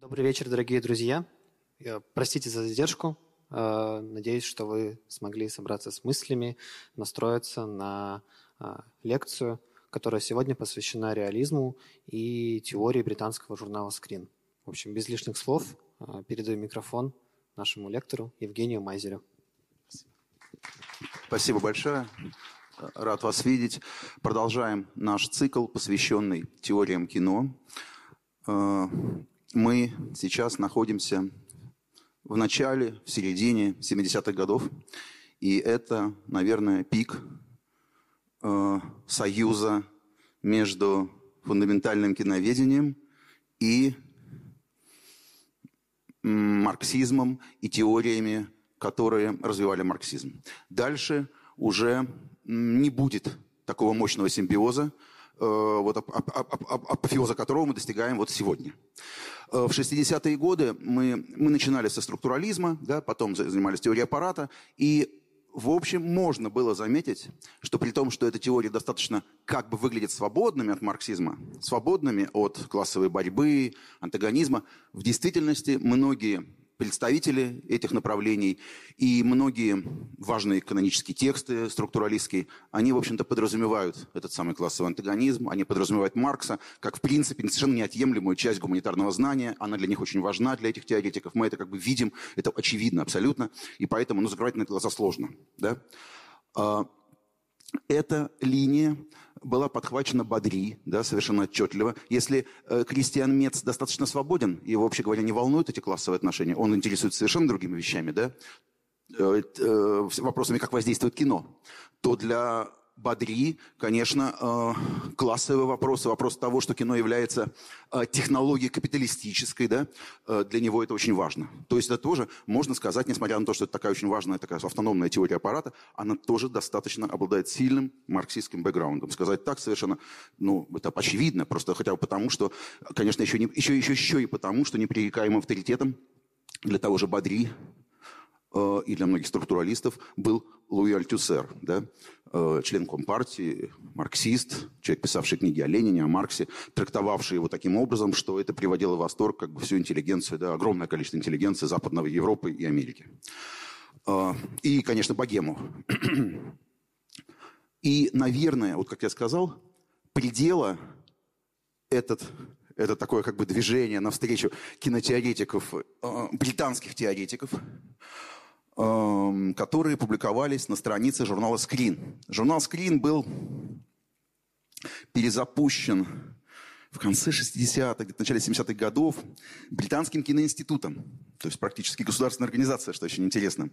Добрый вечер, дорогие друзья. Простите за задержку. Э, надеюсь, что вы смогли собраться с мыслями, настроиться на э, лекцию, которая сегодня посвящена реализму и теории британского журнала «Скрин». В общем, без лишних слов э, передаю микрофон нашему лектору Евгению Майзерю. Спасибо большое. Рад вас видеть. Продолжаем наш цикл, посвященный теориям кино. Мы сейчас находимся в начале, в середине 70-х годов, и это, наверное, пик э, союза между фундаментальным киноведением и марксизмом и теориями, которые развивали марксизм. Дальше уже не будет такого мощного симбиоза, вот, апофеоза которого мы достигаем вот сегодня. Э, в 60-е годы мы, мы начинали со структурализма, да, потом занимались теорией аппарата, и в общем, можно было заметить, что при том, что эта теория достаточно как бы выглядит свободными от марксизма, свободными от классовой борьбы, антагонизма, в действительности многие представители этих направлений. И многие важные канонические тексты структуралистские, они, в общем-то, подразумевают этот самый классовый антагонизм, они подразумевают Маркса как, в принципе, совершенно неотъемлемую часть гуманитарного знания. Она для них очень важна, для этих теоретиков. Мы это как бы видим, это очевидно абсолютно. И поэтому, ну, закрывать на это глаза сложно. Да? А, эта линия была подхвачена Бадри, да, совершенно отчетливо. Если э, Кристиан Мец достаточно свободен, его, вообще говоря, не волнуют эти классовые отношения, он интересуется совершенно другими вещами, да, э, э, вопросами, как воздействует кино, то для Бадри, конечно, э, классовые вопросы, вопрос того, что кино является э, технологией капиталистической, да, э, для него это очень важно. То есть это тоже, можно сказать, несмотря на то, что это такая очень важная такая автономная теория аппарата, она тоже достаточно обладает сильным марксистским бэкграундом. Сказать так совершенно, ну, это очевидно, просто хотя бы потому, что, конечно, еще, не, еще, еще, еще и потому, что непререкаемым авторитетом для того же Бадри Э, и для многих структуралистов был Луи Альтюсер, да, э, член Компартии, марксист, человек, писавший книги о Ленине, о Марксе, трактовавший его таким образом, что это приводило в восторг как бы всю интеллигенцию, да, огромное количество интеллигенции Западной Европы и Америки. Э, и, конечно, богему. И, наверное, вот как я сказал, предела этот это такое как бы движение навстречу кинотеоретиков, британских теоретиков, которые публиковались на странице журнала Screen. Журнал Screen был перезапущен в конце 60-х, в начале 70-х годов британским киноинститутом, то есть практически государственная организация, что очень интересно.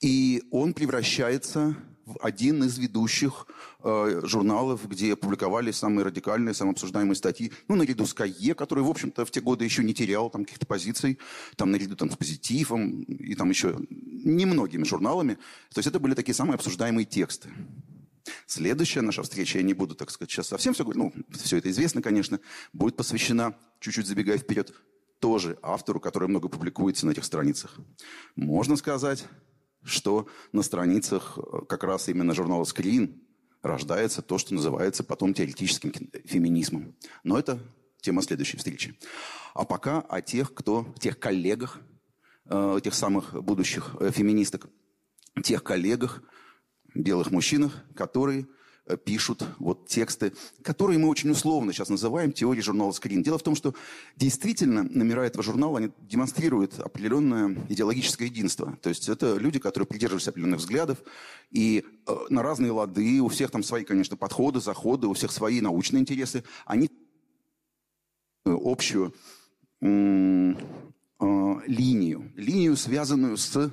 И он превращается один из ведущих э, журналов, где публиковались самые радикальные, самые обсуждаемые статьи. Ну, наряду с КАЕ, который, в общем-то, в те годы еще не терял там каких-то позиций, там наряду там, с Позитивом и там еще немногими журналами. То есть это были такие самые обсуждаемые тексты. Следующая наша встреча, я не буду, так сказать, сейчас совсем все говорить, ну, все это известно, конечно, будет посвящена, чуть-чуть забегая вперед, тоже автору, который много публикуется на этих страницах. Можно сказать, что на страницах э, как раз именно журнала «Скрин» рождается то, что называется потом теоретическим феминизмом. Но это тема следующей встречи. А пока о тех, кто, тех коллегах, э, тех самых будущих э, феминисток, тех коллегах, белых мужчинах, которые пишут вот тексты, которые мы очень условно сейчас называем теорией журнала «Скрин». Дело в том, что действительно номера этого журнала они демонстрируют определенное идеологическое единство. То есть это люди, которые придерживаются определенных взглядов, и э, на разные лады, у всех там свои, конечно, подходы, заходы, у всех свои научные интересы, они общую э, линию, линию, связанную с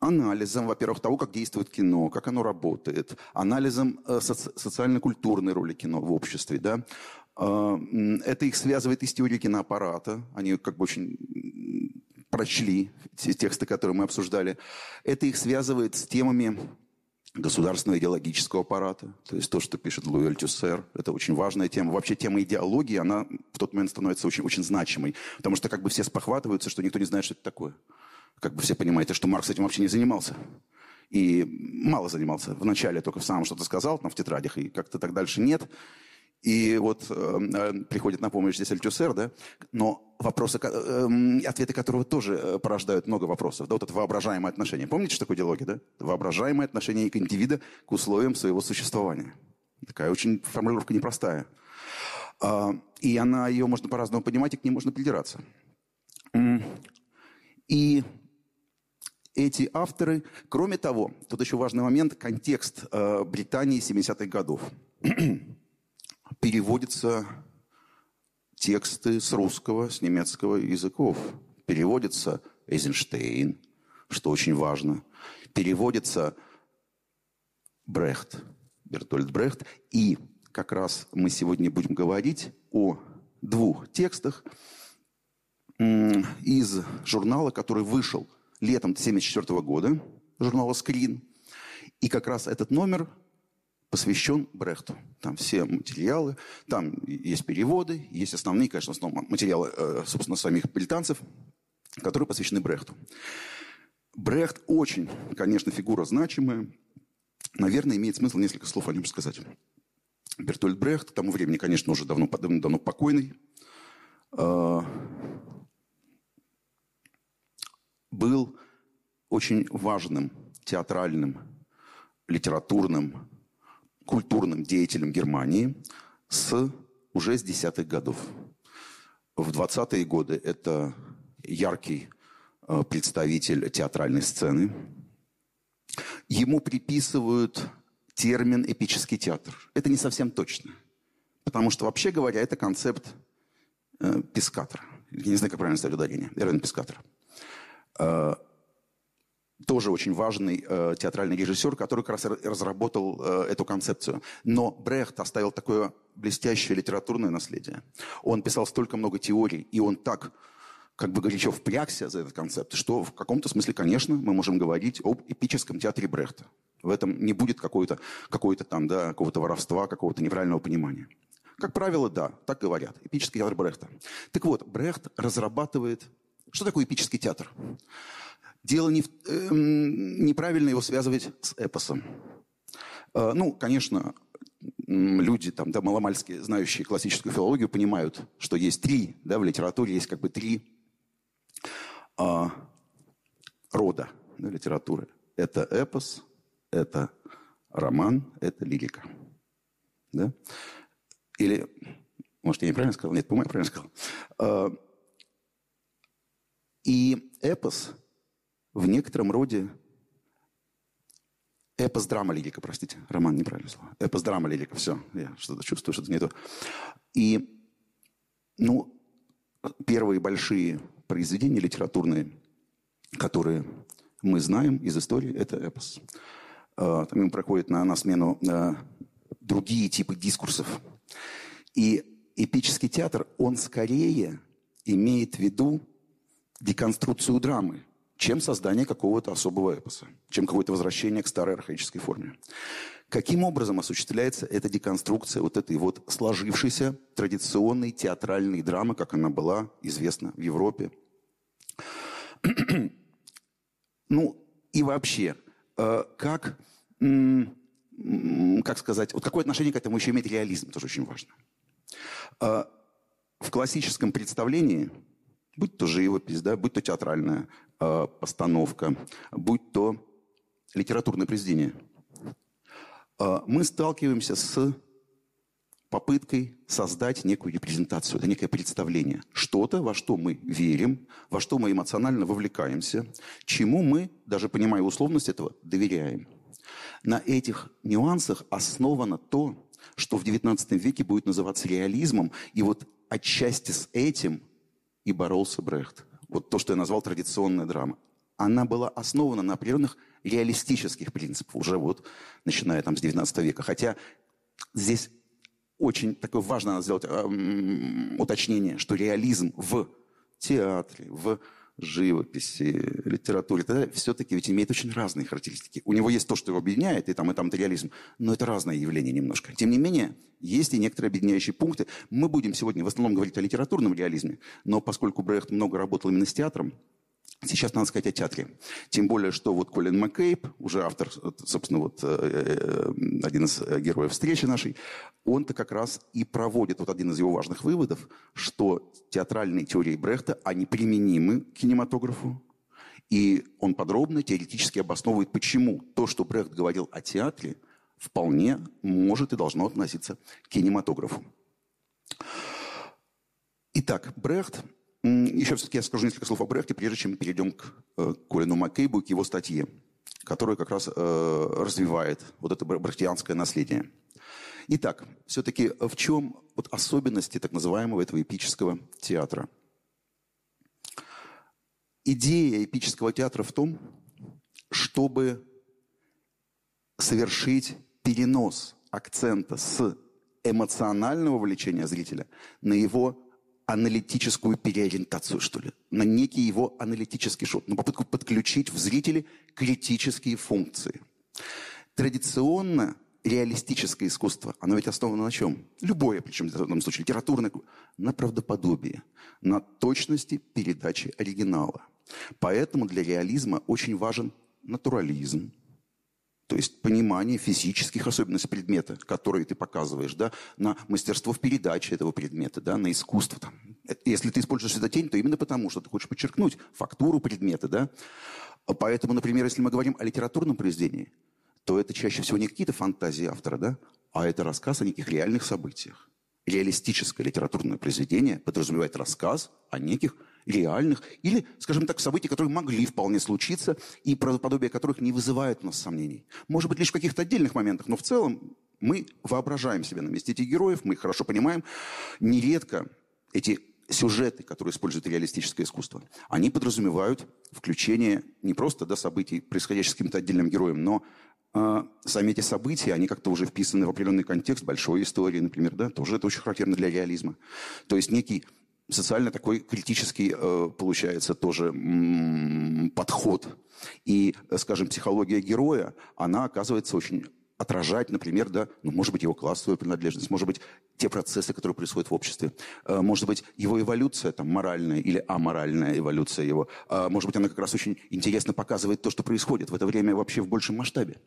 анализом, во-первых, того, как действует кино, как оно работает, анализом э, соци- социально-культурной роли кино в обществе. Да? Э, это их связывает и с теорией киноаппарата. Они как бы очень прочли те тексты, которые мы обсуждали. Это их связывает с темами государственного идеологического аппарата. То есть то, что пишет Луи Альтюсер, это очень важная тема. Вообще тема идеологии, она в тот момент становится очень, очень значимой. Потому что как бы все спохватываются, что никто не знает, что это такое. Как бы все понимаете, что Маркс этим вообще не занимался. И мало занимался. Вначале только в самом что-то сказал, там в тетрадях, и как-то так дальше нет. И вот э, приходит на помощь здесь Альтюсер, да, но вопросы, э, ответы которого тоже э, порождают много вопросов. Да, вот это воображаемое отношение. Помните, что такое диалоги, да? Воображаемое отношение к индивида к условиям своего существования. Такая очень формулировка непростая. Э, и она, ее можно по-разному понимать, и к ней можно придираться. И эти авторы, кроме того, тут еще важный момент, контекст э, Британии 70-х годов. Переводятся тексты с русского, с немецкого языков. Переводится Эйзенштейн, что очень важно. Переводится Брехт, Бертольд Брехт. И как раз мы сегодня будем говорить о двух текстах из журнала, который вышел – летом 1974 года журнала «Скрин». И как раз этот номер посвящен Брехту. Там все материалы, там есть переводы, есть основные, конечно, основные материалы, э, собственно, самих британцев, которые посвящены Брехту. Брехт очень, конечно, фигура значимая. Наверное, имеет смысл несколько слов о нем сказать. Бертольд Брехт, к тому времени, конечно, уже давно, давно, давно покойный, э, был очень важным театральным, литературным, культурным деятелем Германии с уже с десятых годов. В 20-е годы это яркий э, представитель театральной сцены. Ему приписывают термин «эпический театр». Это не совсем точно. Потому что, вообще говоря, это концепт э, Пискатора. Я не знаю, как правильно ставить ударение. Эрвин Пискатора. Э, тоже очень важный э, театральный режиссер, который как раз разработал э, эту концепцию. Но Брехт оставил такое блестящее литературное наследие. Он писал столько много теорий, и он так как бы горячо впрягся за этот концепт, что в каком-то смысле, конечно, мы можем говорить об эпическом театре Брехта. В этом не будет какой-то какой там, да, какого-то воровства, какого-то неправильного понимания. Как правило, да, так говорят. Эпический театр Брехта. Так вот, Брехт разрабатывает что такое эпический театр? Дело не в, э, неправильно его связывать с эпосом. Э, ну, конечно, люди, там, да, маломальски знающие классическую филологию, понимают, что есть три, да, в литературе есть как бы три э, рода да, литературы. Это эпос, это роман, это лирика. Да? Или, может, я неправильно сказал? Нет, по-моему, я правильно сказал. И эпос в некотором роде... Эпос драма лирика, простите. Роман, неправильно слово. Эпос драма лирика. Все, я что-то чувствую, что-то не то. И, ну, первые большие произведения литературные, которые мы знаем из истории, это эпос. А, там ему проходит на, на смену а, другие типы дискурсов. И эпический театр, он скорее имеет в виду деконструкцию драмы, чем создание какого-то особого эпоса, чем какое-то возвращение к старой архаической форме. Каким образом осуществляется эта деконструкция вот этой вот сложившейся традиционной театральной драмы, как она была известна в Европе? ну, и вообще, э, как, как сказать, вот какое отношение к этому еще имеет реализм, тоже очень важно. Э, в классическом представлении – будь то живопись, да, будь то театральная э, постановка, будь то литературное произведение, э, мы сталкиваемся с попыткой создать некую репрезентацию, некое представление. Что-то, во что мы верим, во что мы эмоционально вовлекаемся, чему мы, даже понимая условность этого, доверяем. На этих нюансах основано то, что в XIX веке будет называться реализмом. И вот отчасти с этим и боролся Брехт. Вот то, что я назвал традиционная драма. Она была основана на определенных реалистических принципах, уже вот начиная там с 19 века. Хотя здесь очень такое важно сделать э, уточнение, что реализм в театре, в живописи, литературе, тогда все-таки ведь имеет очень разные характеристики. У него есть то, что его объединяет, и там, и там это реализм, но это разное явление немножко. Тем не менее, есть и некоторые объединяющие пункты. Мы будем сегодня в основном говорить о литературном реализме, но поскольку Брехт много работал именно с театром, Сейчас надо сказать о театре. Тем более, что вот Колин Маккейб, уже автор, собственно, вот э, э, один из героев встречи нашей, он-то как раз и проводит, вот один из его важных выводов, что театральные теории Брехта, они применимы к кинематографу, и он подробно теоретически обосновывает, почему то, что Брехт говорил о театре, вполне может и должно относиться к кинематографу. Итак, Брехт еще все-таки я скажу несколько слов о Брехте, прежде чем перейдем к э, Колину Маккейбу, к его статье, которая как раз э, развивает вот это брехтианское наследие. Итак, все-таки в чем вот особенности так называемого этого эпического театра? Идея эпического театра в том, чтобы совершить перенос акцента с эмоционального влечения зрителя на его аналитическую переориентацию, что ли, на некий его аналитический шот, на попытку подключить в зрителе критические функции. Традиционно реалистическое искусство, оно ведь основано на чем? Любое, причем в данном случае литературное, на правдоподобии, на точности передачи оригинала. Поэтому для реализма очень важен натурализм, то есть понимание физических особенностей предмета, которые ты показываешь, да, на мастерство в передаче этого предмета, да, на искусство. Там. Если ты используешь светотень, то именно потому, что ты хочешь подчеркнуть фактуру предмета. Да. Поэтому, например, если мы говорим о литературном произведении, то это чаще всего не какие-то фантазии автора, да, а это рассказ о неких реальных событиях. Реалистическое литературное произведение подразумевает рассказ о неких реальных, или, скажем так, событий, которые могли вполне случиться, и правдоподобие которых не вызывает у нас сомнений. Может быть, лишь в каких-то отдельных моментах, но в целом мы воображаем себя на месте этих героев, мы их хорошо понимаем. Нередко эти сюжеты, которые используют реалистическое искусство, они подразумевают включение не просто до событий, происходящих с каким-то отдельным героем, но э, сами эти события, они как-то уже вписаны в определенный контекст большой истории, например, да, тоже это очень характерно для реализма. То есть некий социально такой критический э, получается тоже подход. И, скажем, психология героя, она оказывается очень отражать, например, да, ну, может быть, его классовую принадлежность, может быть, те процессы, которые происходят в обществе, э, может быть, его эволюция, там, моральная или аморальная эволюция его, э, может быть, она как раз очень интересно показывает то, что происходит в это время вообще в большем масштабе.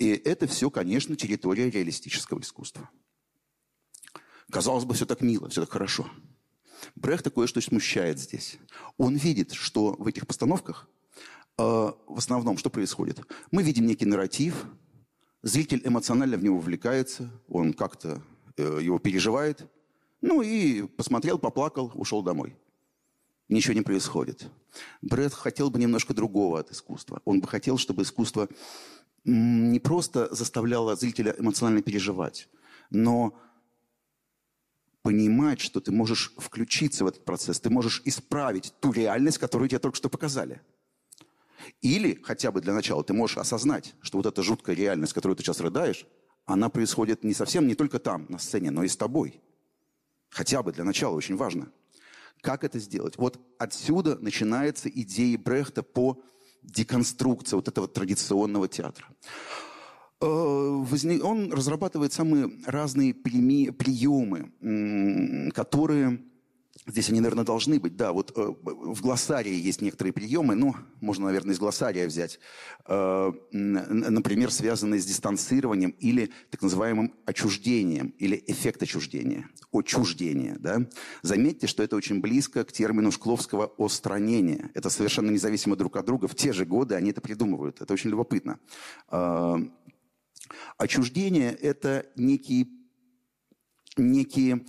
И это все, конечно, территория реалистического искусства. Казалось бы, все так мило, все так хорошо. Брехта кое-что смущает здесь. Он видит, что в этих постановках э, в основном что происходит? Мы видим некий нарратив, зритель эмоционально в него вовлекается, он как-то э, его переживает, ну и посмотрел, поплакал, ушел домой. Ничего не происходит. Бред хотел бы немножко другого от искусства. Он бы хотел, чтобы искусство не просто заставляло зрителя эмоционально переживать, но понимать, что ты можешь включиться в этот процесс, ты можешь исправить ту реальность, которую тебе только что показали. Или хотя бы для начала ты можешь осознать, что вот эта жуткая реальность, которую ты сейчас рыдаешь, она происходит не совсем не только там, на сцене, но и с тобой. Хотя бы для начала очень важно. Как это сделать? Вот отсюда начинается идея Брехта по деконструкции вот этого традиционного театра. Э, он разрабатывает самые разные приемы, которые Здесь они, наверное, должны быть. Да, вот э, в глоссарии есть некоторые приемы, ну, можно, наверное, из глоссария взять. Э, например, связанные с дистанцированием или так называемым отчуждением, или эффект отчуждения, отчуждение. Да? Заметьте, что это очень близко к термину Шкловского «остранение». Это совершенно независимо друг от друга. В те же годы они это придумывают. Это очень любопытно. Отчуждение – это некие, некие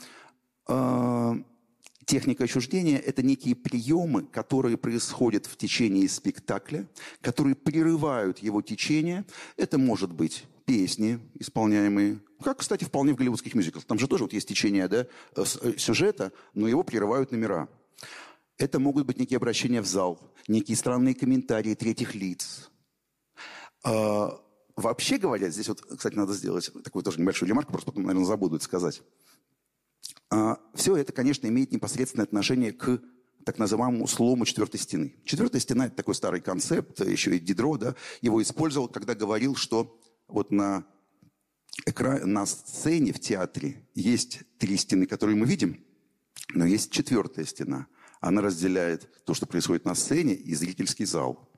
э, техника отчуждения – это некие приемы, которые происходят в течение спектакля, которые прерывают его течение. Это может быть песни, исполняемые, как, кстати, вполне в голливудских мюзиклах. Там же тоже вот есть течение да, э, э, сюжета, но его прерывают номера. Это могут быть некие обращения в зал, некие странные комментарии третьих лиц. Вообще говоря, здесь вот, кстати, надо сделать такую тоже небольшую ремарку, просто потом, наверное, забуду это сказать. А, все это, конечно, имеет непосредственное отношение к так называемому слому четвертой стены. Четвертая стена – это такой старый концепт, еще и Дидро да, его использовал, когда говорил, что вот на, экране, на сцене в театре есть три стены, которые мы видим, Но есть четвертая стена. Она разделяет то, что происходит на сцене, и зрительский зал.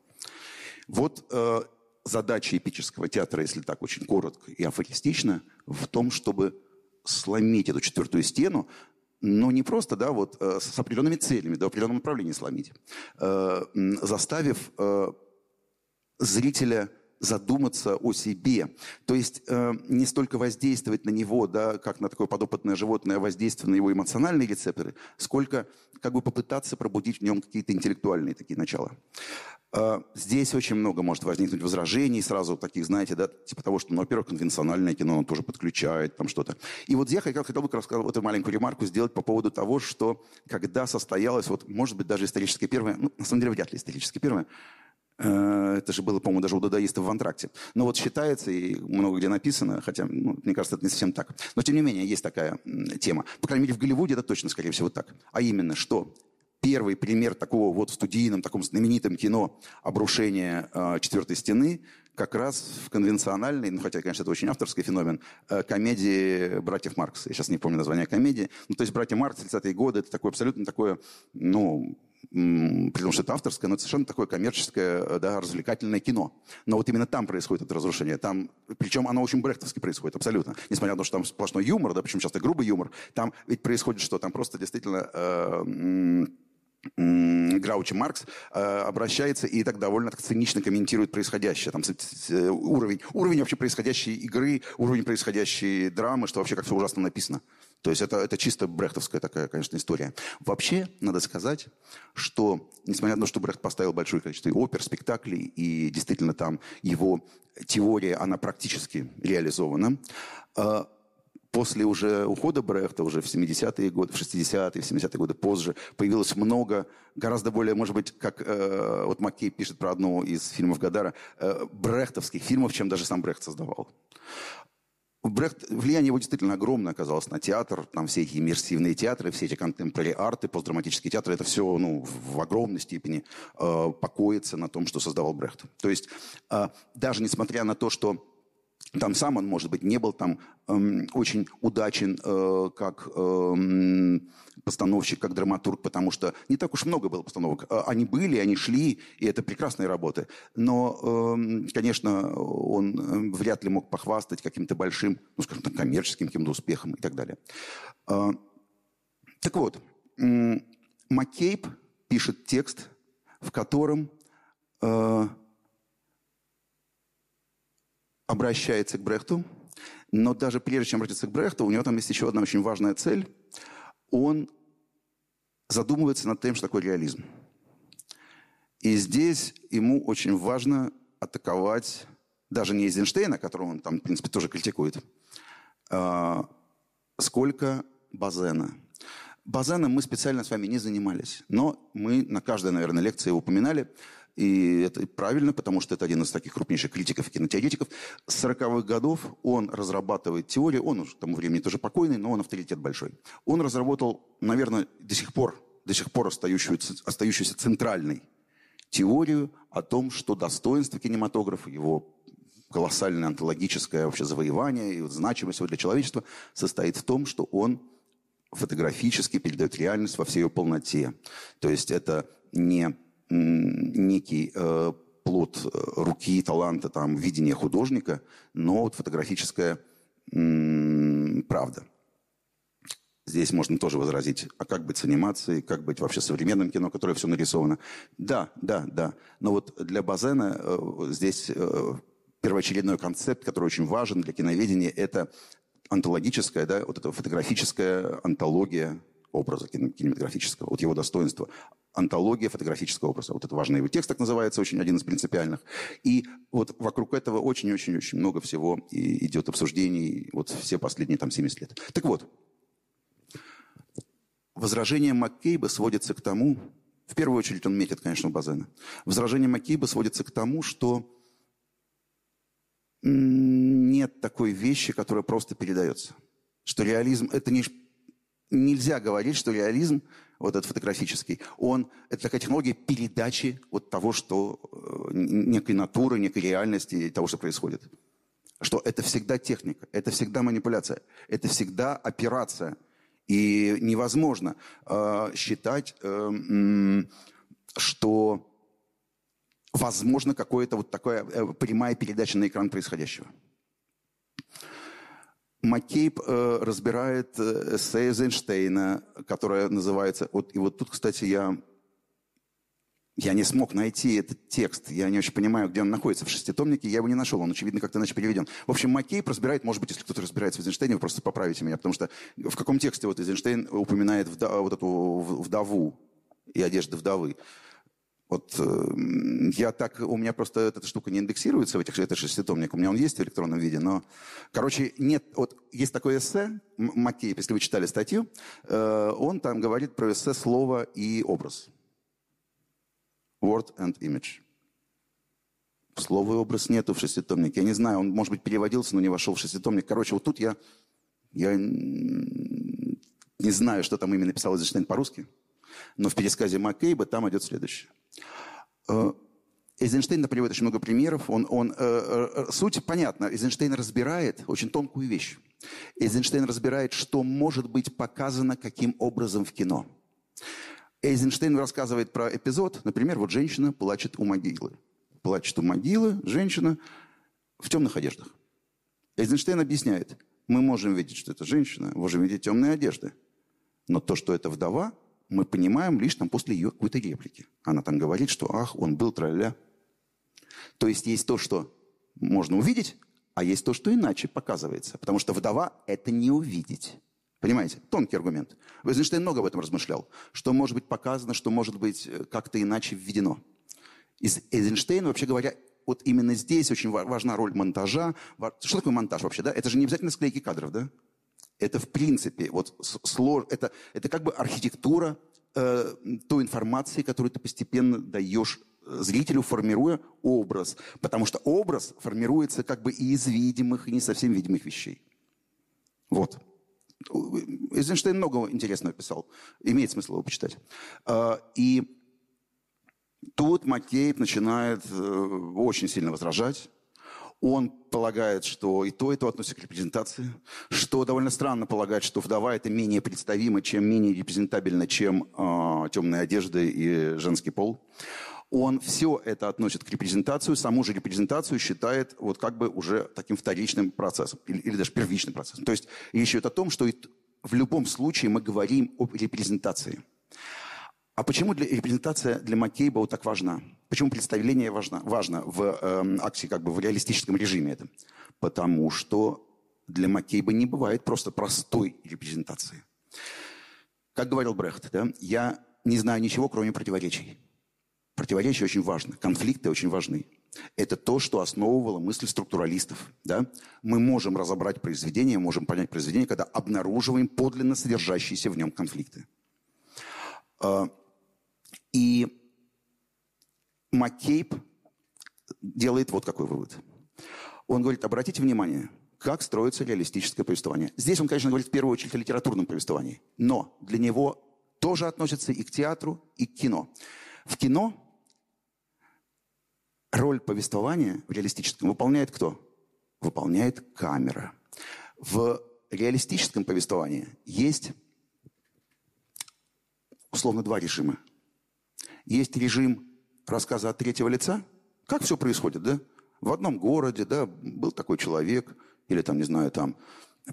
Вот э, задача эпического театра, если так очень коротко и афористично, в том, чтобы сломить эту четвертую стену, но не просто, да, вот э, с определенными целями, в определенном направлении сломить, э, заставив э, зрителя задуматься о себе. То есть э, не столько воздействовать на него, да, как на такое подопытное животное, воздействие на его эмоциональные рецепторы, сколько как бы попытаться пробудить в нем какие-то интеллектуальные такие начала. Э, здесь очень много может возникнуть возражений сразу таких, знаете, да, типа того, что, ну, во-первых, конвенциональное кино он тоже подключает, там что-то. И вот я хотел, хотел бы рассказать вот эту маленькую ремарку сделать по поводу того, что когда состоялось, вот, может быть, даже историческое первое, ну, на самом деле, вряд ли историческое первое, Э, это же было, по-моему, даже у дадаистов в антракте. Но вот считается, и много где написано, хотя, ну, мне кажется, это не совсем так. Но, тем не менее, есть такая тема. По крайней мере, в Голливуде это точно, скорее всего, так. А именно, что первый пример такого вот в студийном, таком знаменитом кино обрушения э, четвертой стены как раз в конвенциональной, ну хотя, конечно, это очень авторский феномен, э, комедии братьев Маркс. Я сейчас не помню название комедии. Ну, то есть братья Маркс, 30-е годы, это такое абсолютно такое, ну, при том, что это авторское, но это совершенно такое коммерческое, да, развлекательное кино. Но вот именно там происходит это разрушение. Там, причем оно очень брехтовски происходит, абсолютно. Несмотря на то, что там сплошной юмор, да, причем часто грубый юмор, там ведь происходит что? Там просто действительно... Э, Граучи Маркс э, обращается и так довольно так цинично комментирует происходящее. Там э, уровень, уровень вообще происходящей игры, уровень происходящей драмы, что вообще как все ужасно написано. То есть это, это чисто брехтовская такая, конечно, история. Вообще, надо сказать, что, несмотря на то, что Брехт поставил большое количество опер, спектаклей, и действительно там его теория, она практически реализована, э, после уже ухода Брехта, уже в 70-е годы, в 60-е, в 70-е годы позже, появилось много, гораздо более, может быть, как э, вот Маккей пишет про одну из фильмов Гадара, э, брехтовских фильмов, чем даже сам Брехт создавал. Брехт, влияние его действительно огромное оказалось на театр, там все эти иммерсивные театры, все эти контемпорари арты, постдраматические театры, это все ну, в огромной степени э, покоится на том, что создавал Брехт. То есть э, даже несмотря на то, что там сам он, может быть, не был там эм, очень удачен э, как эм, постановщик, как драматург, потому что не так уж много было постановок. А, они были, они шли, и это прекрасные работы. Но, эм, конечно, он э, вряд ли мог похвастать каким-то большим, ну, скажем так, коммерческим каким-то успехом и так далее. Э, так вот, э, Маккейб пишет текст, в котором э, обращается к Брехту, но даже прежде чем обратиться к Брехту, у него там есть еще одна очень важная цель. Он задумывается над тем, что такое реализм. И здесь ему очень важно атаковать даже не Эйзенштейна, которого он там, в принципе, тоже критикует, а сколько Базена. Базеном мы специально с вами не занимались, но мы на каждой, наверное, лекции его упоминали. И это правильно, потому что это один из таких крупнейших критиков и кинотеоретиков. С 40-х годов он разрабатывает теорию, он уже к тому времени тоже покойный, но он авторитет большой. Он разработал, наверное, до сих пор, до сих пор остающуюся, остающуюся центральной теорию о том, что достоинство кинематографа, его колоссальное антологическое вообще завоевание и вот значимость его для человечества состоит в том, что он фотографически передает реальность во всей ее полноте. То есть это не некий э, плод э, руки, таланта, там, видения художника, но вот фотографическая м, правда. Здесь можно тоже возразить, а как быть с анимацией, как быть вообще современным кино, которое все нарисовано. Да, да, да. Но вот для Базена э, здесь э, первоочередной концепт, который очень важен для киноведения, это антологическая, да, вот эта фотографическая антология образа кинематографического, вот его достоинства антология фотографического образа. Вот это важный его текст, так называется, очень один из принципиальных. И вот вокруг этого очень-очень-очень много всего и идет обсуждений вот все последние там 70 лет. Так вот, возражение Маккейба сводится к тому, в первую очередь он метит, конечно, Базена. Возражение Маккейба сводится к тому, что нет такой вещи, которая просто передается. Что реализм – это не нельзя говорить, что реализм, вот этот фотографический, он, это такая технология передачи вот того, что э, некой натуры, некой реальности, того, что происходит. Что это всегда техника, это всегда манипуляция, это всегда операция. И невозможно э, считать, э, что возможно какое-то вот такая э, прямая передача на экран происходящего. Маккейб э, разбирает э, эссе Эйзенштейна, которое называется... Вот, и вот тут, кстати, я, я не смог найти этот текст. Я не очень понимаю, где он находится в шеститомнике. Я его не нашел. Он, очевидно, как-то иначе переведен. В общем, Маккейб разбирает, может быть, если кто-то разбирается в Эйзенштейне, вы просто поправите меня, потому что в каком тексте вот Эйзенштейн упоминает вда, вот эту вдову и одежды вдовы. Вот э, я так, у меня просто эта штука не индексируется в этих, это шеститомник, у меня он есть в электронном виде, но, короче, нет, вот есть такое эссе, Маккейб, если вы читали статью, э, он там говорит про эссе слово и образ. Word and image. Слово и образ нету в шеститомнике. Я не знаю, он, может быть, переводился, но не вошел в шеститомник. Короче, вот тут я, я не знаю, что там именно писал Эйзенштейн по-русски, но в пересказе Маккейба там идет следующее. Э, Эйзенштейн приводит очень много примеров. Он, он, э, э, суть понятна. Эйзенштейн разбирает очень тонкую вещь. Эйзенштейн разбирает, что может быть показано каким образом в кино. Эйзенштейн рассказывает про эпизод, например, вот женщина плачет у могилы. Плачет у могилы женщина в темных одеждах. Эйзенштейн объясняет, мы можем видеть, что это женщина, можем видеть темные одежды. Но то, что это вдова, мы понимаем лишь там после ее какой-то реплики. Она там говорит, что ах, он был траля. То есть есть то, что можно увидеть, а есть то, что иначе показывается. Потому что вдова – это не увидеть. Понимаете? Тонкий аргумент. Эйзенштейн много об этом размышлял. Что может быть показано, что может быть э, как-то иначе введено. Из Эйзенштейна, вообще говоря, вот именно здесь очень важна роль монтажа. Что такое монтаж вообще? Да? Это же не обязательно склейки кадров, да? Это в принципе, вот, слож, это, это как бы архитектура э, той информации, которую ты постепенно даешь э, зрителю, формируя образ. Потому что образ формируется как бы и из видимых, и не совсем видимых вещей. Вот. Эйзенштейн много интересного писал. Имеет смысл его почитать. Э, и тут Маккейб начинает э, очень сильно возражать он полагает, что и то, и то относится к репрезентации, что довольно странно полагать, что вдова это менее представимо, чем менее репрезентабельно, чем э, темные одежды и женский пол. Он все это относит к репрезентации, саму же репрезентацию считает вот как бы уже таким вторичным процессом или, или даже первичным процессом. То есть речь идет о том, что в любом случае мы говорим об репрезентации. А почему для, репрезентация для Маккейба вот так важна? Почему представление важно, важно в э, акции, как бы в реалистическом режиме это? Потому что для Маккейба не бывает просто простой репрезентации. Как говорил Брехт, да, я не знаю ничего, кроме противоречий. Противоречия очень важны, конфликты очень важны. Это то, что основывало мысль структуралистов. Да? Мы можем разобрать произведение, можем понять произведение, когда обнаруживаем подлинно содержащиеся в нем конфликты. И Маккейб делает вот какой вывод. Он говорит, обратите внимание, как строится реалистическое повествование. Здесь он, конечно, говорит в первую очередь о литературном повествовании, но для него тоже относится и к театру, и к кино. В кино роль повествования в реалистическом выполняет кто? Выполняет камера. В реалистическом повествовании есть условно два режима. Есть режим рассказа от третьего лица, как все происходит, да? В одном городе, да, был такой человек, или там, не знаю, там,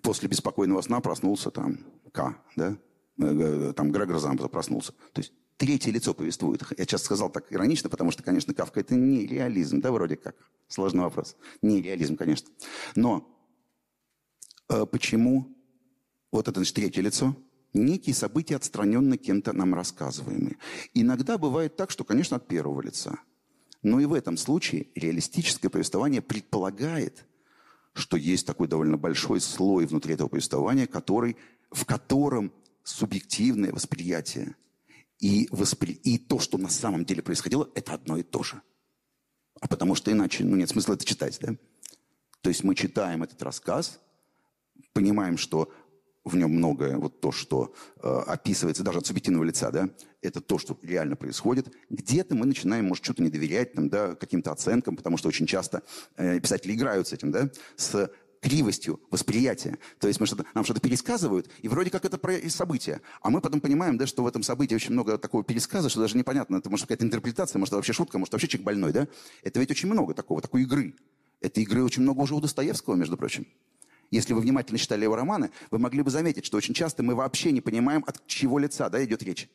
после беспокойного сна проснулся там К, да, э, э, там Грегор Замбо проснулся. То есть третье лицо повествует. Я сейчас сказал так иронично, потому что, конечно, Кавка это не реализм, да, вроде как. Сложный вопрос. Не реализм, конечно. Но э, почему вот это значит, третье лицо? Некие события, отстраненно кем-то нам рассказываемые. Иногда бывает так, что, конечно, от первого лица. Но и в этом случае реалистическое повествование предполагает, что есть такой довольно большой слой внутри этого повествования, который, в котором субъективное восприятие и, воспри... и то, что на самом деле происходило, это одно и то же. А потому что иначе ну, нет смысла это читать. Да? То есть мы читаем этот рассказ, понимаем, что в нем многое, вот то, что э, описывается даже от субъективного лица, да, это то, что реально происходит. Где-то мы начинаем, может, что-то не доверять там, да, каким-то оценкам, потому что очень часто э, писатели играют с этим, да, с кривостью восприятия. То есть мы что-то, нам что-то пересказывают, и вроде как это про событие. А мы потом понимаем, да, что в этом событии очень много такого пересказа, что даже непонятно, это может какая-то интерпретация, может это вообще шутка, может вообще человек больной, да? Это ведь очень много такого, такой игры. Этой игры очень много уже у Достоевского, между прочим. Если вы внимательно читали его романы, вы могли бы заметить, что очень часто мы вообще не понимаем, от чего лица да, идет речь.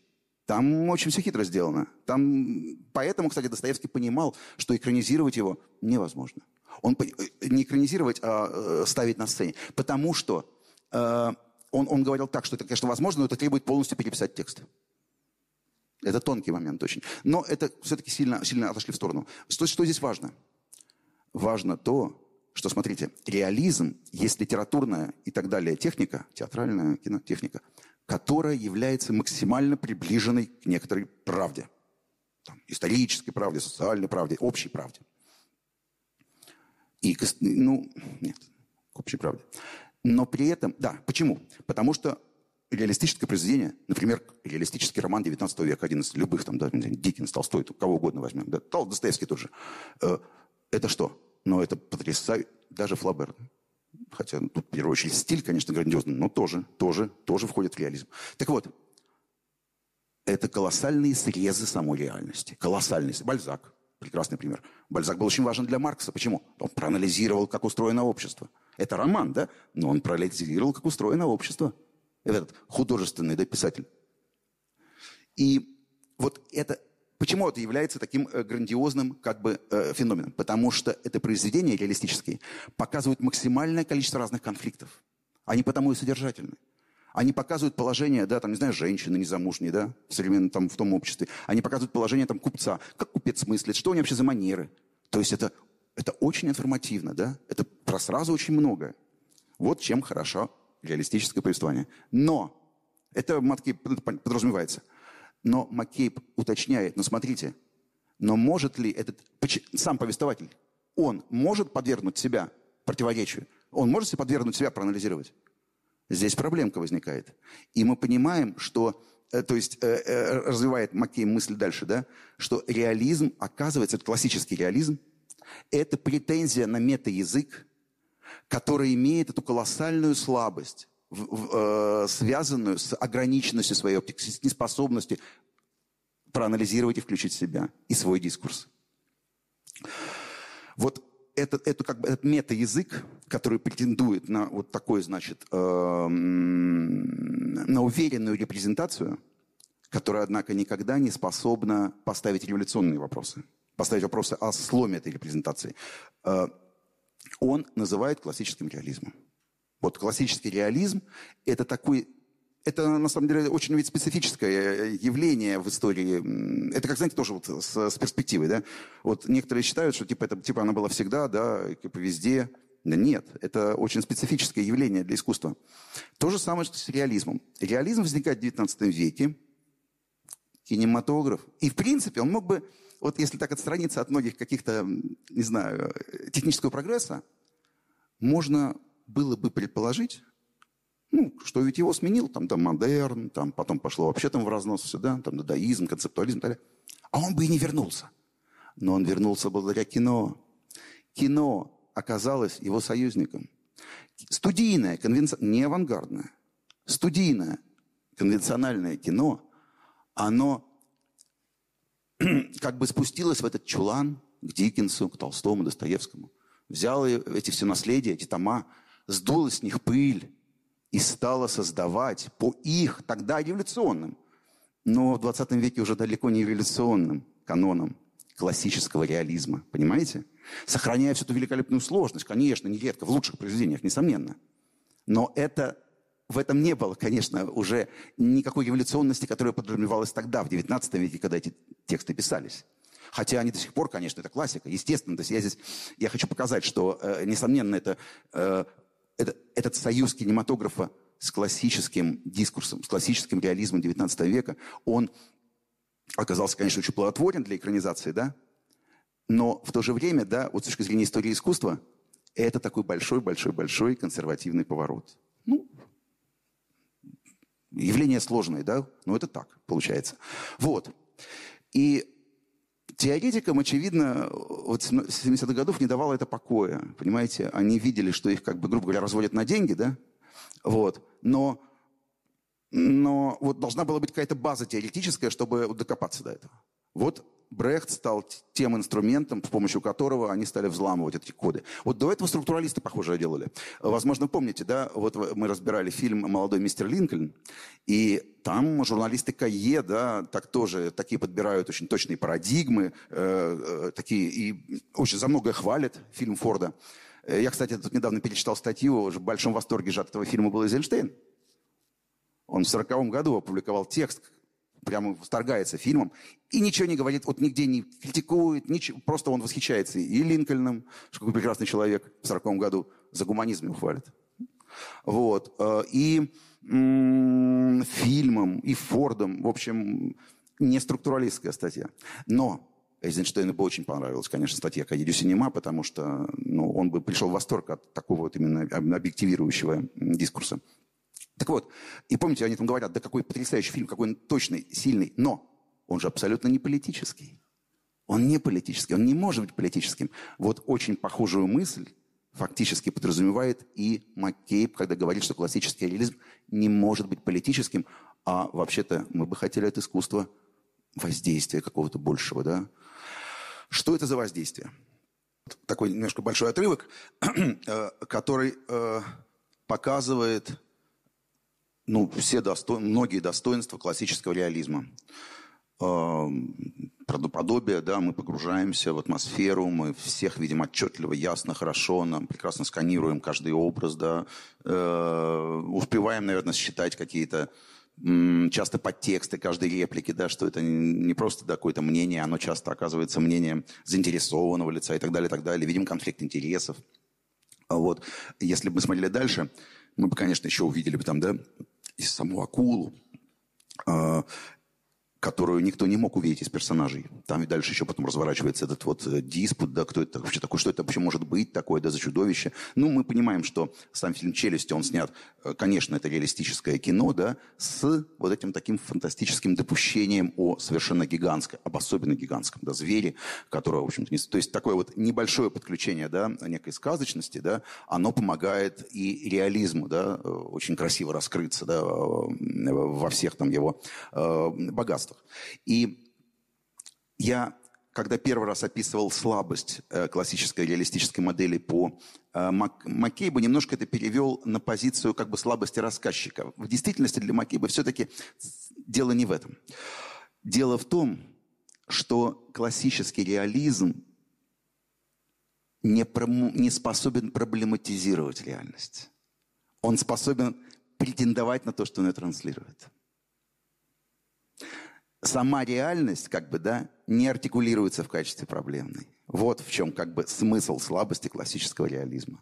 Там очень все хитро сделано. Там... Поэтому, кстати, Достоевский понимал, что экранизировать его невозможно. Он э, не экранизировать, а э, ставить на сцене. Потому что э, он, он говорил так, что это, конечно, возможно, но это требует полностью переписать текст. Это тонкий момент очень. Но это все-таки сильно, сильно отошли в сторону. Что, что здесь важно? Важно то, что, смотрите, реализм есть литературная и так далее техника, театральная кинотехника, которая является максимально приближенной к некоторой правде. Там, исторической правде, социальной правде, общей правде. И, ну, нет, к общей правде. Но при этом, да, почему? Потому что реалистическое произведение, например, реалистический роман 19 века, один из любых, там, да, Диккенс, Толстой, кого угодно возьмем, да, Достоевский тоже. Э, это что? Ну, это потрясающе. Даже Флабер. Хотя ну, тут, в первую очередь, стиль, конечно, грандиозный, но тоже, тоже, тоже входит в реализм. Так вот, это колоссальные срезы самой реальности. Колоссальные. Бальзак. Прекрасный пример. Бальзак был очень важен для Маркса. Почему? Он проанализировал, как устроено общество. Это роман, да? Но он проанализировал, как устроено общество. Этот художественный да, писатель. И вот это Почему это является таким э, грандиозным как бы, э, феноменом? Потому что это произведения реалистические показывают максимальное количество разных конфликтов. Они потому и содержательны. Они показывают положение, да, там, не знаю, женщины незамужней, да, в современном, там, в том обществе. Они показывают положение, там, купца. Как купец мыслит, что у него вообще за манеры. То есть это, это очень информативно, да. Это про сразу очень многое. Вот чем хорошо реалистическое повествование. Но, это, матки, подразумевается – но Маккейб уточняет, ну смотрите, но может ли этот сам повествователь, он может подвергнуть себя противоречию? Он может себе подвергнуть себя проанализировать? Здесь проблемка возникает. И мы понимаем, что, э, то есть э, э, развивает Маккей мысль дальше, да, что реализм, оказывается, это классический реализм, это претензия на метаязык, который имеет эту колоссальную слабость э, связанную с ограниченностью своей оптики, с неспособностью проанализировать и включить себя и свой дискурс. Вот этот, это как бы этот мета-язык, который претендует на вот такой, значит, э, на уверенную репрезентацию, которая, однако, никогда не способна поставить революционные вопросы, поставить вопросы о сломе этой репрезентации, э, он называет классическим реализмом. Вот классический реализм – это такой это, на самом деле, очень ведь специфическое явление в истории. Это, как, знаете, тоже вот с, с перспективой, да? Вот некоторые считают, что, типа, это, типа, она была всегда, да, типа, везде. Да нет, это очень специфическое явление для искусства. То же самое, что с реализмом. Реализм возникает в XIX веке, кинематограф. И, в принципе, он мог бы, вот если так отстраниться от многих каких-то, не знаю, технического прогресса, можно было бы предположить, ну, что ведь его сменил там, там модерн, там потом пошло вообще там в разнос все, да, там дадаизм, концептуализм и так далее. А он бы и не вернулся. Но он вернулся благодаря кино. Кино оказалось его союзником. Студийное, конвенци... не авангардное, студийное, конвенциональное кино, оно как бы спустилось в этот чулан к Диккенсу, к Толстому, Достоевскому. Взяло эти все наследия, эти тома, сдула с них пыль и стала создавать по их тогда революционным, но в 20 веке уже далеко не революционным канонам классического реализма. Понимаете? Сохраняя всю эту великолепную сложность, конечно, нередко, в лучших произведениях, несомненно. Но это, в этом не было, конечно, уже никакой революционности, которая подразумевалась тогда, в 19 веке, когда эти тексты писались. Хотя они до сих пор, конечно, это классика, естественно. То есть я здесь, я хочу показать, что, э, несомненно, это э, это, этот союз кинематографа с классическим дискурсом, с классическим реализмом XIX века, он оказался, конечно, очень плодотворен для экранизации, да, но в то же время, да, вот с точки зрения истории искусства, это такой большой-большой-большой консервативный поворот. Ну, явление сложное, да, но это так получается. Вот. И Теоретикам, очевидно, вот 70-х годов не давало это покоя. Понимаете, они видели, что их, как бы, грубо говоря, разводят на деньги, да? Вот. Но, но вот должна была быть какая-то база теоретическая, чтобы докопаться до этого. Вот Брехт стал тем инструментом, с помощью которого они стали взламывать эти коды. Вот до этого структуралисты, похоже, делали. Возможно, помните, да, вот мы разбирали фильм «Молодой мистер Линкольн», и там журналисты КАЕ, да, так тоже такие подбирают очень точные парадигмы, э, э, такие, и очень за многое хвалят фильм Форда. Э, я, кстати, тут недавно перечитал статью, в большом восторге же от этого фильма был Эйзенштейн. Он в 40 году опубликовал текст, прямо восторгается фильмом и ничего не говорит, вот нигде не критикует, ничего, просто он восхищается и Линкольном, что какой прекрасный человек в 40 году, за гуманизм его хвалит. Вот. Э, и фильмом, и Фордом, в общем, не структуралистская статья. Но Эйзенштейну бы очень понравилась, конечно, статья Кадидю Синема, потому что ну, он бы пришел в восторг от такого вот именно объективирующего дискурса. Так вот, и помните, они там говорят, да какой потрясающий фильм, какой он точный, сильный, но он же абсолютно не политический. Он не политический, он не может быть политическим. Вот очень похожую мысль фактически подразумевает и Маккейб, когда говорит, что классический реализм не может быть политическим, а вообще-то мы бы хотели от искусства воздействия какого-то большего, да? Что это за воздействие? Такой немножко большой отрывок, э, который э, показывает ну, все досто... многие достоинства классического реализма. Правдоподобие, да, мы погружаемся в атмосферу, мы всех видим отчетливо, ясно, хорошо, нам прекрасно сканируем каждый образ, да, э, успеваем, наверное, считать какие-то часто подтексты каждой реплики, да, что это не просто да, какое-то мнение, оно часто оказывается мнением заинтересованного лица и так далее, и так далее. Видим конфликт интересов. Вот. Если бы мы смотрели дальше, мы бы, конечно, еще увидели бы там, да, и саму акулу, а, которую никто не мог увидеть из персонажей. Там и дальше еще потом разворачивается этот вот э, диспут, да, кто это вообще такой, что это вообще может быть такое, да, за чудовище. Ну, мы понимаем, что сам фильм «Челюсти», он снят, э, конечно, это реалистическое кино, да, с вот этим таким фантастическим допущением о совершенно гигантском, об особенно гигантском, да, звере, которого, в общем-то, не... То есть такое вот небольшое подключение, да, некой сказочности, да, оно помогает и реализму, да, э, очень красиво раскрыться, да, во всех там его богатствах пространствах. И я, когда первый раз описывал слабость э, классической реалистической модели по э, Маккейбу, немножко это перевел на позицию как бы слабости рассказчика. В действительности для Маккейба все-таки дело не в этом. Дело в том, что классический реализм не, не способен проблематизировать реальность. Он способен претендовать на то, что он ее транслирует сама реальность, как бы, да, не артикулируется в качестве проблемной. Вот в чем как бы смысл слабости классического реализма.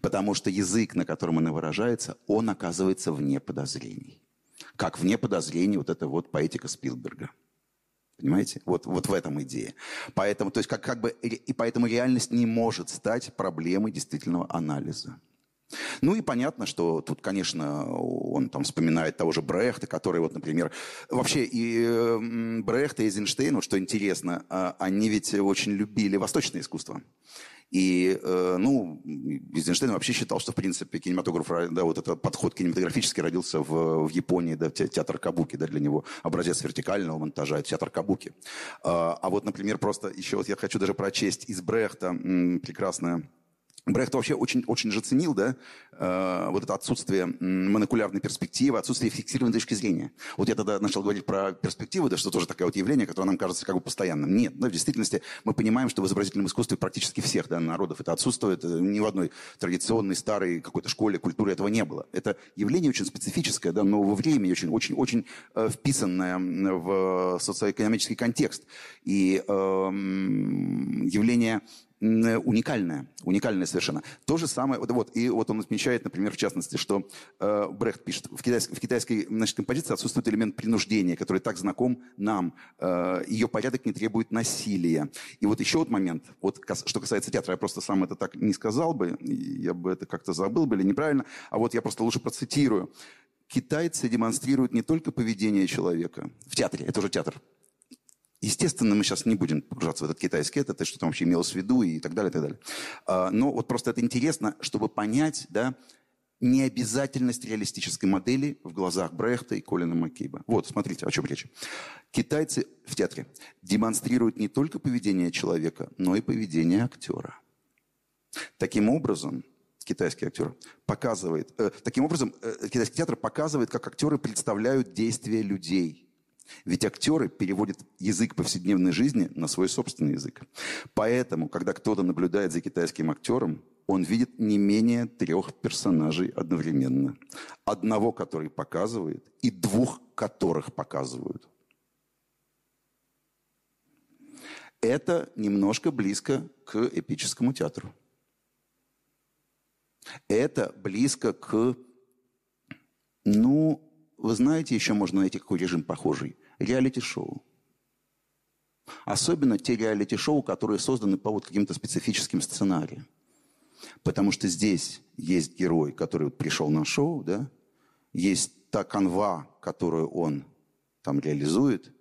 Потому что язык, на котором она выражается, он оказывается вне подозрений. Как вне подозрений вот эта вот поэтика Спилберга. Понимаете? Вот, вот в этом идея. Поэтому, то есть как, как бы, и поэтому реальность не может стать проблемой действительного анализа. Ну и понятно, что тут, конечно, он там вспоминает того же Брехта, который вот, например, вообще и Брехт, и Эйзенштейн, вот что интересно, а, они ведь очень любили восточное искусство. И, э, ну, Эйзенштейн вообще считал, что, в принципе, кинематограф, да, вот этот подход кинематографический родился в, в Японии, да, театр Кабуки, да, для него образец вертикального монтажа, театр Кабуки. А, а вот, например, просто еще вот я хочу даже прочесть из Брехта прекрасное Брехт вообще очень, очень же ценил, да, э, вот это отсутствие монокулярной перспективы, отсутствие фиксированной точки зрения. Вот я тогда начал говорить про перспективу, да, что тоже такое вот явление, которое нам кажется как бы постоянным. Нет, да, в действительности мы понимаем, что в изобразительном искусстве практически всех да, народов это отсутствует. Э, ни в одной традиционной, старой какой-то школе, культуре этого не было. Это явление очень специфическое, да, нового времени, очень, очень, очень э, вписанное в социоэкономический контекст. И э, явление уникальная, уникальная совершенно. То же самое, вот, вот, и вот он отмечает, например, в частности, что э, Брехт пишет, в китайской, в китайской значит, композиции отсутствует элемент принуждения, который так знаком нам. Э, ее порядок не требует насилия. И вот еще вот момент, вот, что касается театра, я просто сам это так не сказал бы, я бы это как-то забыл бы или неправильно, а вот я просто лучше процитирую. Китайцы демонстрируют не только поведение человека в театре, это уже театр, Естественно, мы сейчас не будем погружаться в этот китайский это, что там вообще имелось в виду и так далее, и так далее. А, но вот просто это интересно, чтобы понять, да, необязательность реалистической модели в глазах Брехта и Колина Маккейба. Вот, смотрите, о чем речь. Китайцы в театре демонстрируют не только поведение человека, но и поведение актера. Таким образом, китайский актер показывает, э, таким образом, э, китайский театр показывает, как актеры представляют действия людей. Ведь актеры переводят язык повседневной жизни на свой собственный язык. Поэтому, когда кто-то наблюдает за китайским актером, он видит не менее трех персонажей одновременно. Одного, который показывает, и двух, которых показывают. Это немножко близко к эпическому театру. Это близко к, ну, вы знаете, еще можно найти какой режим похожий. Реалити-шоу. Особенно те реалити-шоу, которые созданы по вот каким-то специфическим сценариям. Потому что здесь есть герой, который пришел на шоу, да? есть та канва, которую он там реализует,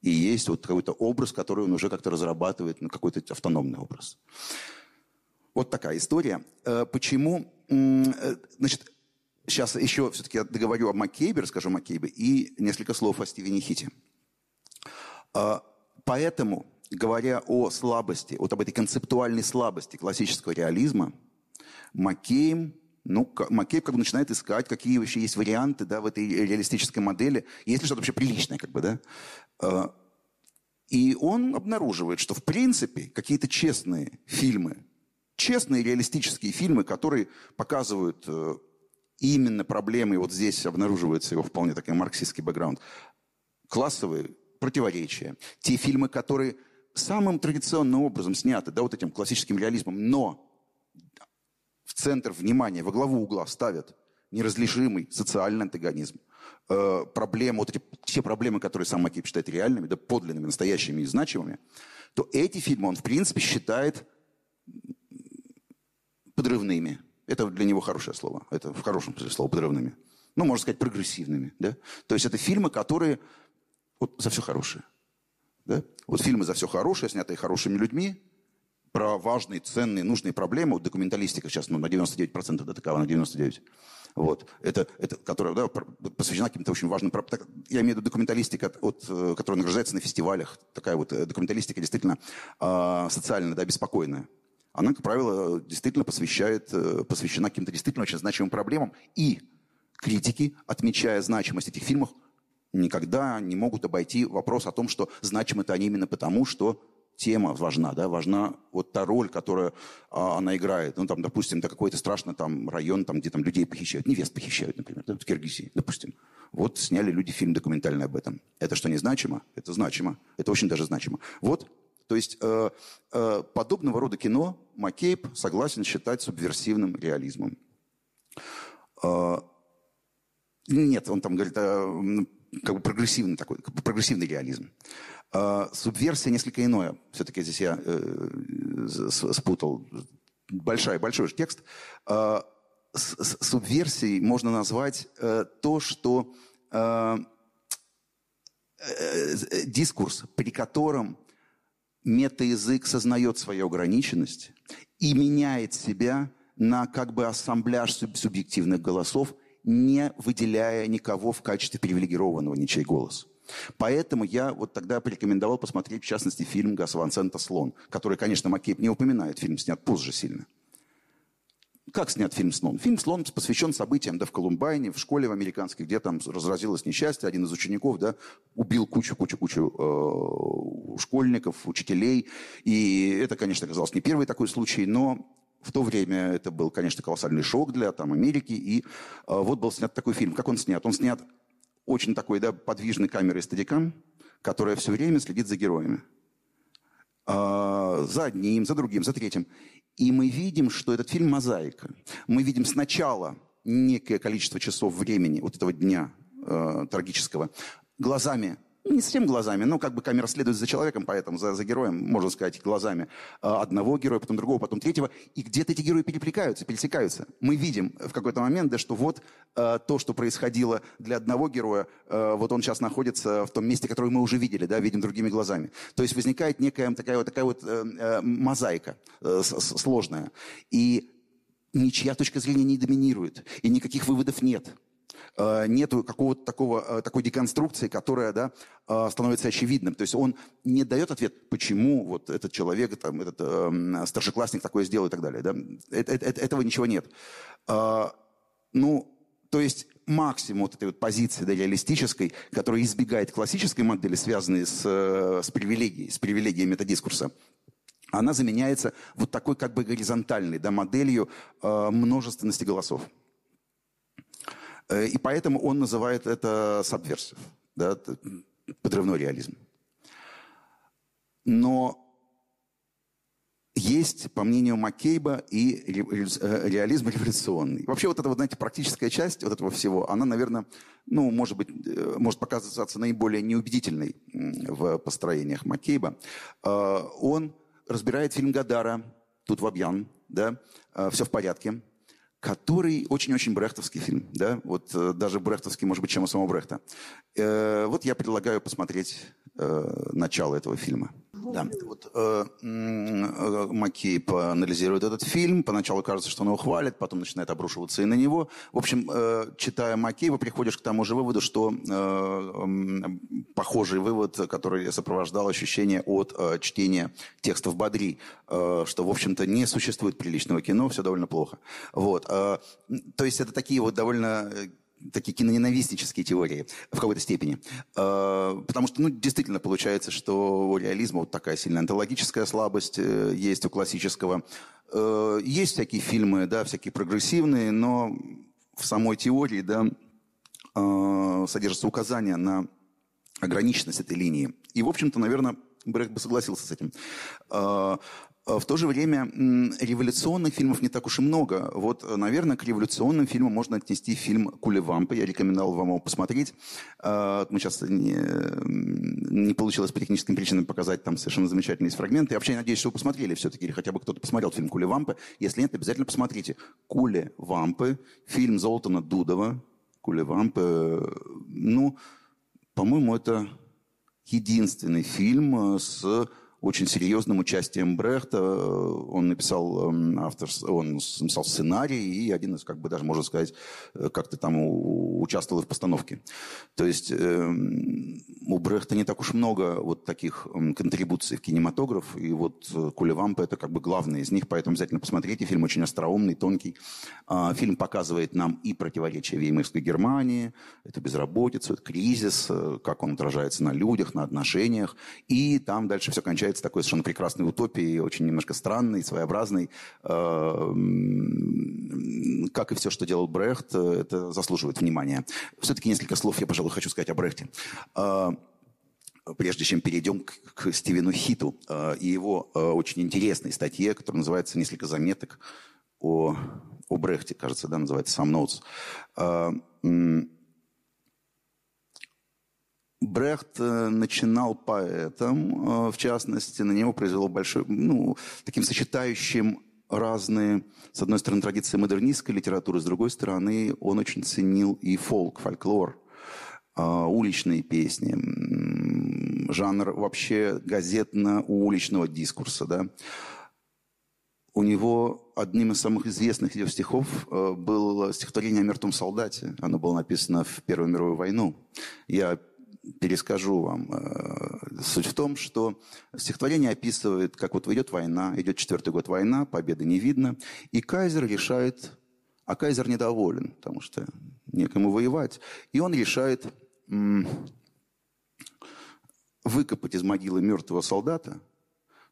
и есть вот какой-то образ, который он уже как-то разрабатывает, ну, какой-то автономный образ. Вот такая история. Э, почему? Э, значит, сейчас еще все-таки договорю о Маккейбе, расскажу Маккейбе, и несколько слов о Стивене Хите. Э, поэтому говоря о слабости, вот об этой концептуальной слабости классического реализма, Маккейм, ну, Маккейб как бы начинает искать, какие вообще есть варианты да, в этой реалистической модели, есть ли что-то вообще приличное, как бы, да. А, и он обнаруживает, что в принципе какие-то честные фильмы, честные реалистические фильмы, которые показывают э, именно проблемы, вот здесь обнаруживается его вполне такой марксистский бэкграунд, классовые противоречия, те фильмы, которые самым традиционным образом сняты, да, вот этим классическим реализмом, но в центр внимания, во главу угла ставят неразрешимый социальный антагонизм, э, проблемы, вот эти все проблемы, которые сам Макип считает реальными, да, подлинными, настоящими и значимыми, то эти фильмы он, в принципе, считает подрывными. Это для него хорошее слово. Это в хорошем смысле слова подрывными. Ну, можно сказать, прогрессивными. Да? То есть это фильмы, которые вот за все хорошее. Да? Вот фильмы «За все хорошее», снятые хорошими людьми, про важные, ценные, нужные проблемы. Вот документалистика сейчас ну, на 99% да, такова, на 99%. Вот. Это, это, которая да, посвящена каким-то очень важным... Я имею в виду документалистика, от, э, которая награждается на фестивалях. Такая вот э, документалистика действительно э, социально да, беспокойная. Она, как правило, действительно посвящает, э, посвящена каким-то действительно очень значимым проблемам. И критики, отмечая значимость этих фильмов, никогда не могут обойти вопрос о том, что значимы-то они именно потому, что тема важна, да, важна вот та роль, которую а, она играет. Ну, там, допустим, это какой-то страшный там район, там, где там людей похищают, невест похищают, например, да, в Киргизии, допустим. Вот сняли люди фильм документальный об этом. Это что, не значимо? Это значимо. Это очень даже значимо. Вот, то есть э, э, подобного рода кино Маккейб согласен считать субверсивным реализмом. Э, нет, он там говорит, э, как бы прогрессивный такой, прогрессивный реализм. А, субверсия несколько иное. Все-таки здесь я э, спутал. Большой, большой же текст. А, с, субверсией можно назвать э, то, что э, э, дискурс, при котором метаязык сознает свою ограниченность и меняет себя на как бы ассамбляж субъективных голосов – не выделяя никого в качестве привилегированного, ничей голос. Поэтому я вот тогда порекомендовал посмотреть, в частности, фильм Гас Сента «Слон», который, конечно, Маккейб не упоминает, фильм снят позже сильно. Как снят фильм «Слон»? Фильм «Слон» посвящен событиям да, в Колумбайне, в школе в американской, где там разразилось несчастье. Один из учеников да, убил кучу-кучу-кучу э, школьников, учителей. И это, конечно, оказался не первый такой случай, но в то время это был, конечно, колоссальный шок для там, Америки. И э, вот был снят такой фильм. Как он снят? Он снят очень такой да, подвижной камерой стадикам, которая все время следит за героями. Э, за одним, за другим, за третьим. И мы видим, что этот фильм мозаика. Мы видим сначала некое количество часов времени вот этого дня э, трагического глазами не совсем глазами, но как бы камера следует за человеком, поэтому за, за героем, можно сказать, глазами а, одного героя, потом другого, потом третьего, и где-то эти герои перекликаются, пересекаются. Мы видим в какой-то момент, да, что вот а, то, что происходило для одного героя, а, вот он сейчас находится в том месте, которое мы уже видели, да, видим другими глазами. То есть возникает некая такая вот, такая вот э, э, мозаика э, сложная. И ничья точка зрения не доминирует, и никаких выводов нет. Э, нету какого-то такого, э, такой деконструкции, которая да, э, становится очевидным. То есть он не дает ответ, почему вот этот человек, там, этот э, старшеклассник такое сделал и так далее. Да? Это, это, этого ничего нет. Ну, то есть максимум вот этой вот позиции да, реалистической, которая избегает классической модели, связанной с, с привилегией, с привилегией методискурса, она заменяется вот такой как бы горизонтальной да, моделью э, множественности голосов. Э, и поэтому он называет это сабверсив, да, подрывной реализм. Но есть, по мнению Маккейба, и э, реализм революционный. Вообще вот эта, вот, знаете, практическая часть вот этого всего, она, наверное, ну, может быть, э, может показаться наиболее неубедительной в построениях Маккейба. Он разбирает фильм Гадара, тут в объян, да, все в порядке который очень-очень брехтовский фильм, да, вот э, даже брехтовский, может быть, чем у самого Брехта. Э, вот я предлагаю посмотреть э, начало этого фильма. Да, вот э, э, Маккейб анализирует этот фильм, поначалу кажется, что он его хвалит, потом начинает обрушиваться и на него. В общем, э, читая Маккейба, приходишь к тому же выводу, что э, э, похожий вывод, который сопровождал ощущение от э, чтения текстов Бадри, э, что, в общем-то, не существует приличного кино, все довольно плохо. Вот. Э, то есть это такие вот довольно э, такие киноненавистнические теории в какой-то степени. Э, потому что, ну, действительно получается, что у реализма вот такая сильная антологическая слабость э, есть у классического. Э, есть всякие фильмы, да, всякие прогрессивные, но в самой теории, да, содержатся указания на ограниченность этой линии. И, в общем-то, наверное, Брехт бы согласился с этим. В то же время революционных фильмов не так уж и много. Вот, наверное, к революционным фильмам можно отнести фильм «Кулевампы». Я рекомендовал вам его посмотреть. А, мы сейчас не, не получилось по техническим причинам показать там совершенно замечательные фрагменты. Я вообще надеюсь, что вы посмотрели все-таки, или хотя бы кто-то посмотрел фильм «Кулевампы». Если нет, обязательно посмотрите. «Кулевампы», фильм Золтана Дудова. «Кулевампы». Ну, по-моему, это единственный фильм с очень серьезным участием Брехта. Он написал эм, автор, он написал сценарий и один из, как бы даже можно сказать, э, как-то там участвовал в постановке. То есть эм, у Брехта не так уж много вот таких эм, контрибуций в кинематограф, и вот э, Кулевампа это как бы главный из них, поэтому обязательно посмотрите. Фильм очень остроумный, тонкий. А, фильм показывает нам и противоречия Веймарской Германии, это безработицу, это кризис, э, как он отражается на людях, на отношениях, и там дальше все кончается является такой совершенно прекрасной утопией, очень немножко странной, своеобразной. Э, как и все, что делал Брехт, это заслуживает внимания. Все-таки несколько слов я, пожалуй, хочу сказать о Брехте э, прежде чем перейдем к, Стивену Хиту э, и его очень интересной статье, которая называется «Несколько заметок о, о Брехте», кажется, да, называется «Some Notes». Брехт э, начинал поэтом, э, в частности, на него произвело большой, ну, таким сочетающим разные, с одной стороны, традиции модернистской литературы, с другой стороны, он очень ценил и фолк, фольклор, э, уличные песни, жанр вообще газетно-уличного дискурса, да. У него одним из самых известных его стихов было стихотворение о мертвом солдате. Оно было написано в Первую мировую войну. Я перескажу вам. Э, суть в том, что стихотворение описывает, как вот идет война, идет четвертый год война, победы не видно, и кайзер решает, а кайзер недоволен, потому что некому воевать, и он решает выкопать из могилы мертвого солдата,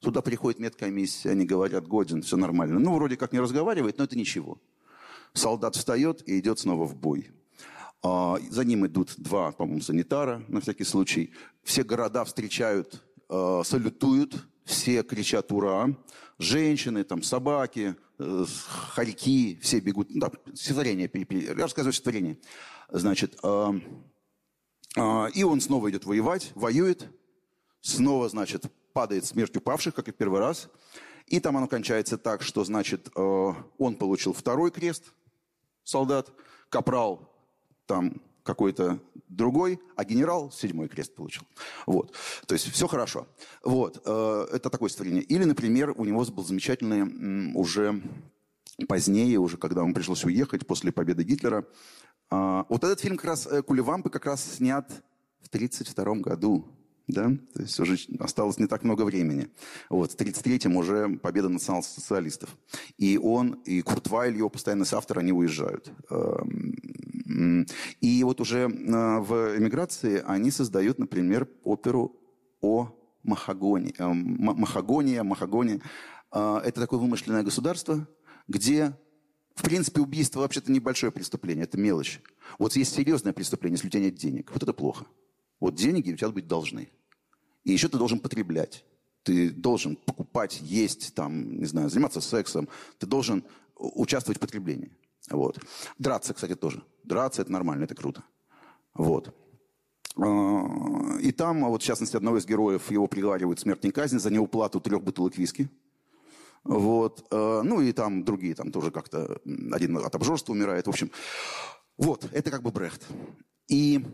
Туда приходит медкомиссия, они говорят, годен, все нормально. Ну, вроде как не разговаривает, но это ничего. Солдат встает и идет снова в бой. А, за ним идут два, по-моему, санитара, на всякий случай. Все города встречают, а, салютуют, все кричат «Ура!». Женщины, там, собаки, э, хорьки, все бегут. Да, стихотворение, я рассказываю стихотворение. Значит, а, и он снова идет воевать, воюет, снова, значит, падает смертью павших, как и в первый раз. И там оно кончается так, что, значит, он получил второй крест, солдат, капрал там какой-то другой, а генерал седьмой крест получил. Вот. То есть все хорошо. Вот. Э, это такое стихотворение. Или, например, у него был замечательный уже позднее, уже когда ему пришлось уехать после победы Гитлера. А, вот этот фильм как раз, э, «Кулевампы» как раз снят в 1932 году. Да? То есть уже осталось не так много времени. Вот, в 1933-м уже победа национал-социалистов. И он, и Курт Вайль, его постоянный соавтор, они уезжают. И вот уже э, в эмиграции они создают, например, оперу о Махагоне. Э, Махагония, Махагония. Это такое вымышленное государство, где, в принципе, убийство вообще-то небольшое преступление, это мелочь. Вот есть серьезное преступление, если у тебя нет денег. Вот это плохо. Вот деньги у тебя быть должны. И еще ты должен потреблять. Ты должен покупать, есть, там, не знаю, заниматься сексом. Ты должен участвовать в потреблении. Вот. Драться, кстати, тоже. Драться – это нормально, это круто. Вот. А, и там, вот, в частности, одного из героев, его приговаривают к смертной казни за неуплату трех бутылок виски. Вот. Э, ну и там другие, там тоже как-то один от обжорства умирает. В общем, вот, это как бы Брехт. И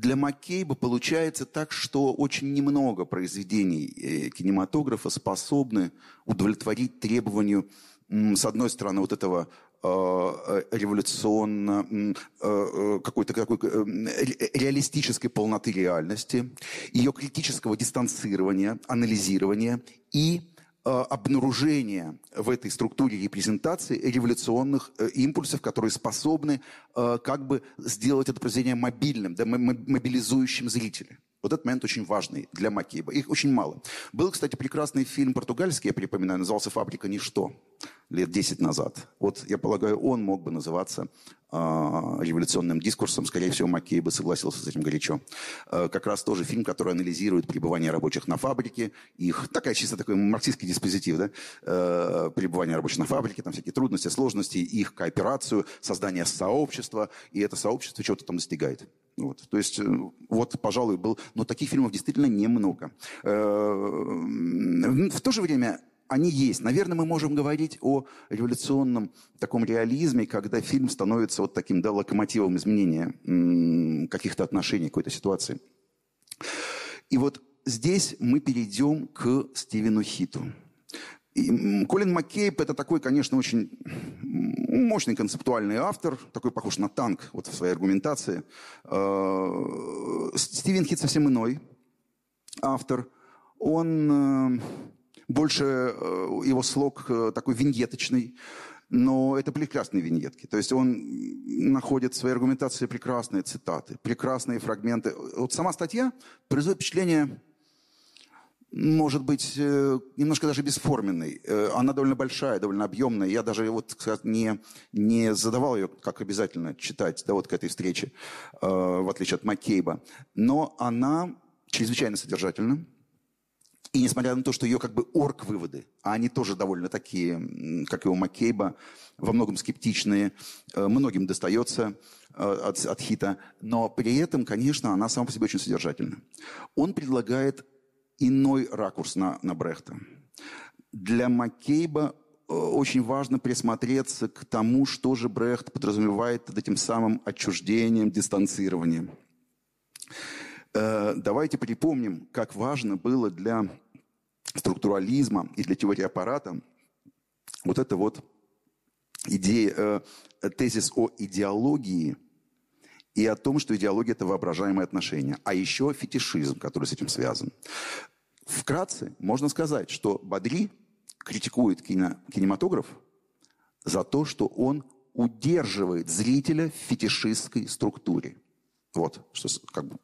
для Маккейба получается так, что очень немного произведений э, кинематографа способны удовлетворить требованию, с одной стороны, вот этого Э, революционно, э, э, какой-то какой реалистической полноты реальности, ее критического дистанцирования, анализирования и обнаружения в этой структуре репрезентации революционных импульсов, которые способны как бы сделать это произведение мобильным, да, мобилизующим зрителя. Вот этот момент очень важный для Макейба. Их очень мало. Был, кстати, прекрасный фильм португальский, я припоминаю, назывался «Фабрика ничто» лет 10 назад. Вот, я полагаю, он мог бы называться э, революционным дискурсом. Скорее всего, Маккей бы согласился с этим горячо. Э, как раз тоже фильм, который анализирует пребывание рабочих на фабрике, их, такая чисто такой марксистский диспозитив, да, э, пребывание рабочих на фабрике, там всякие трудности, сложности, их кооперацию, создание сообщества, и это сообщество чего-то там достигает. Вот. То есть, э, вот, пожалуй, был... Но таких фильмов действительно немного. Э, в то же время они есть. Наверное, мы можем говорить о революционном таком реализме, когда фильм становится вот таким да, локомотивом изменения каких-то отношений, какой-то ситуации. И вот здесь мы перейдем к Стивену Хиту. И Колин Маккейб – это такой, конечно, очень мощный концептуальный автор, такой похож на танк вот в своей аргументации. Э, Стивен Хит совсем иной автор. Он э, больше, э, его слог такой виньеточный, но это прекрасные виньетки. То есть он находит в своей аргументации прекрасные цитаты, прекрасные фрагменты. Вот сама статья производит впечатление может быть, э, немножко даже бесформенной. Э, она довольно большая, довольно объемная. Я даже вот не, не задавал ее как обязательно читать да, вот к этой встрече, э, в отличие от Маккейба. Но она чрезвычайно содержательна. И несмотря на то, что ее как бы орг-выводы, а они тоже довольно такие, как и у Маккейба, во многом скептичные, многим достается от, от хита, но при этом, конечно, она сама по себе очень содержательна. Он предлагает иной ракурс на, на Брехта. Для Маккейба э, очень важно присмотреться к тому, что же Брехт подразумевает под этим самым отчуждением, дистанцированием. Э, давайте припомним, как важно было для структурализма и для теории аппарата вот эта вот идея, э, тезис о идеологии – и о том, что идеология – это воображаемое отношение. А еще фетишизм, который с этим связан. Вкратце можно сказать, что Бадри критикует кино, кинематограф за то, что он удерживает зрителя в фетишистской структуре. Вот, что как бы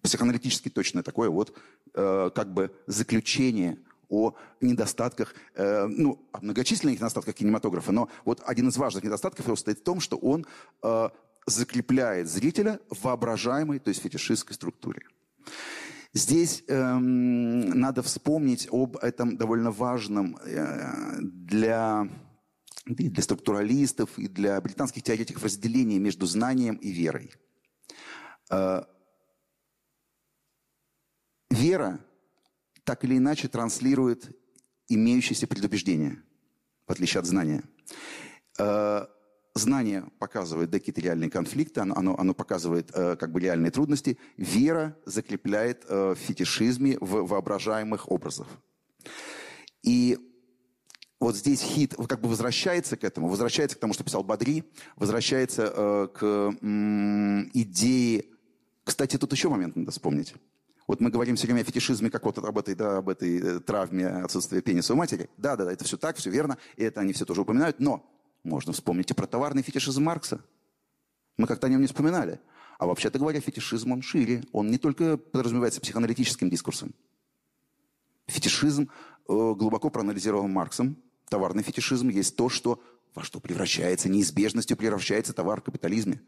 психоаналитически точно такое вот э, как бы заключение о недостатках, э, ну, о многочисленных недостатках кинематографа, но вот один из важных недостатков состоит в том, что он э, закрепляет зрителя в воображаемой, то есть фетишистской структуре. Здесь эм, надо вспомнить об этом довольно важном э, для для структуралистов, и для британских теоретиков разделение между знанием и верой. Э, вера так или иначе транслирует имеющиеся предубеждения, в отличие от знания. Э, знание показывает да, какие-то реальные конфликты, оно, оно, оно показывает э, как бы реальные трудности. Вера закрепляет э, в фетишизме, в воображаемых образах. И вот здесь хит как бы возвращается к этому, возвращается к тому, что писал Бадри, возвращается э, к м, идее... Кстати, тут еще момент надо вспомнить. Вот мы говорим все время о фетишизме, как вот об этой, да, об этой э, травме отсутствия пениса у матери. Да, да, да, это все так, все верно, и это они все тоже упоминают, но можно вспомнить и про товарный фетишизм Маркса. Мы как-то о нем не вспоминали. А вообще-то говоря, фетишизм, он шире. Он не только подразумевается психоаналитическим дискурсом. Фетишизм э, глубоко проанализирован Марксом. Товарный фетишизм есть то, что во что превращается, неизбежностью превращается товар в капитализме.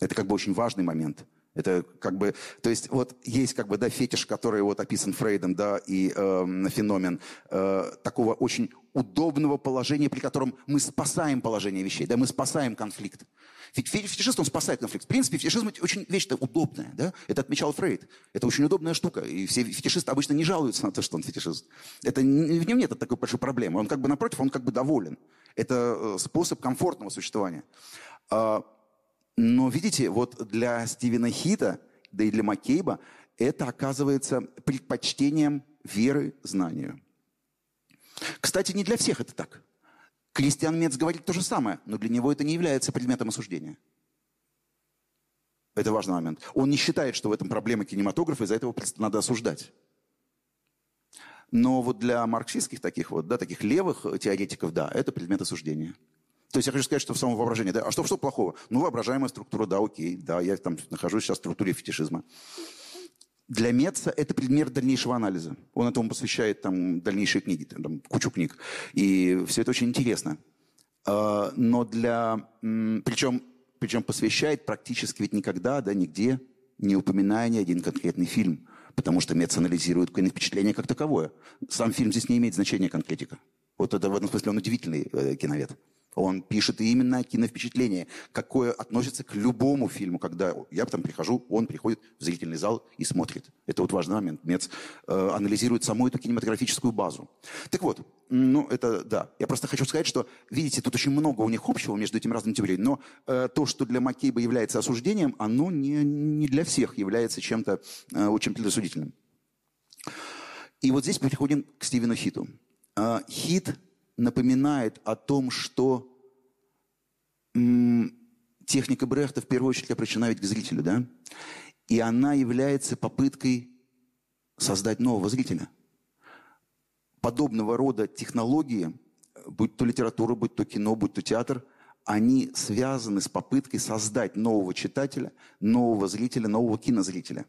Это как бы очень важный момент. Это как бы, то есть вот есть как бы, да, фетиш, который вот описан Фрейдом, да, и э, феномен э, такого очень удобного положения, при котором мы спасаем положение вещей, да, мы спасаем конфликт. Фетишист, он спасает конфликт. В принципе, фетишизм – очень вещь-то удобная, да, это отмечал Фрейд. Это очень удобная штука, и все фетишисты обычно не жалуются на то, что он фетишист. Это, в нем нет такой большой проблемы. Он как бы, напротив, он как бы доволен. Это э, способ комфортного существования. Но видите, вот для Стивена Хита, да и для Маккейба, это оказывается предпочтением веры знанию. Кстати, не для всех это так. Кристиан Мец говорит то же самое, но для него это не является предметом осуждения. Это важный момент. Он не считает, что в этом проблема кинематографа, из-за этого надо осуждать. Но вот для марксистских таких вот, да, таких левых теоретиков, да, это предмет осуждения. То есть я хочу сказать, что в самом воображении, да, а что, что плохого? Ну, воображаемая структура, да, окей, да, я там нахожусь сейчас в структуре фетишизма. Для Меца это предмет дальнейшего анализа. Он этому посвящает там дальнейшие книги, там, кучу книг. И все это очень интересно. А, но для... Причем, причем посвящает практически ведь никогда, да, нигде, не упоминая ни один конкретный фильм. Потому что Мец анализирует впечатление как таковое. Сам фильм здесь не имеет значения конкретика. Вот это в этом смысле он удивительный э, киновед. Он пишет именно киновпечатление, какое относится к любому фильму, когда я там прихожу, он приходит в зрительный зал и смотрит. Это вот важный момент. Мец э, анализирует саму эту кинематографическую базу. Так вот, ну это да. Я просто хочу сказать, что, видите, тут очень много у них общего между этими разными теориями, но э, то, что для Маккейба является осуждением, оно не, не для всех является чем-то э, очень предосудительным. И вот здесь переходим к Стивену Хиту. Э, Хит напоминает о том, что техника Брехта в первую очередь обращена ведь к зрителю, да? И она является попыткой создать нового зрителя. Подобного рода технологии, будь то литература, будь то кино, будь то театр, они связаны с попыткой создать нового читателя, нового зрителя, нового кинозрителя.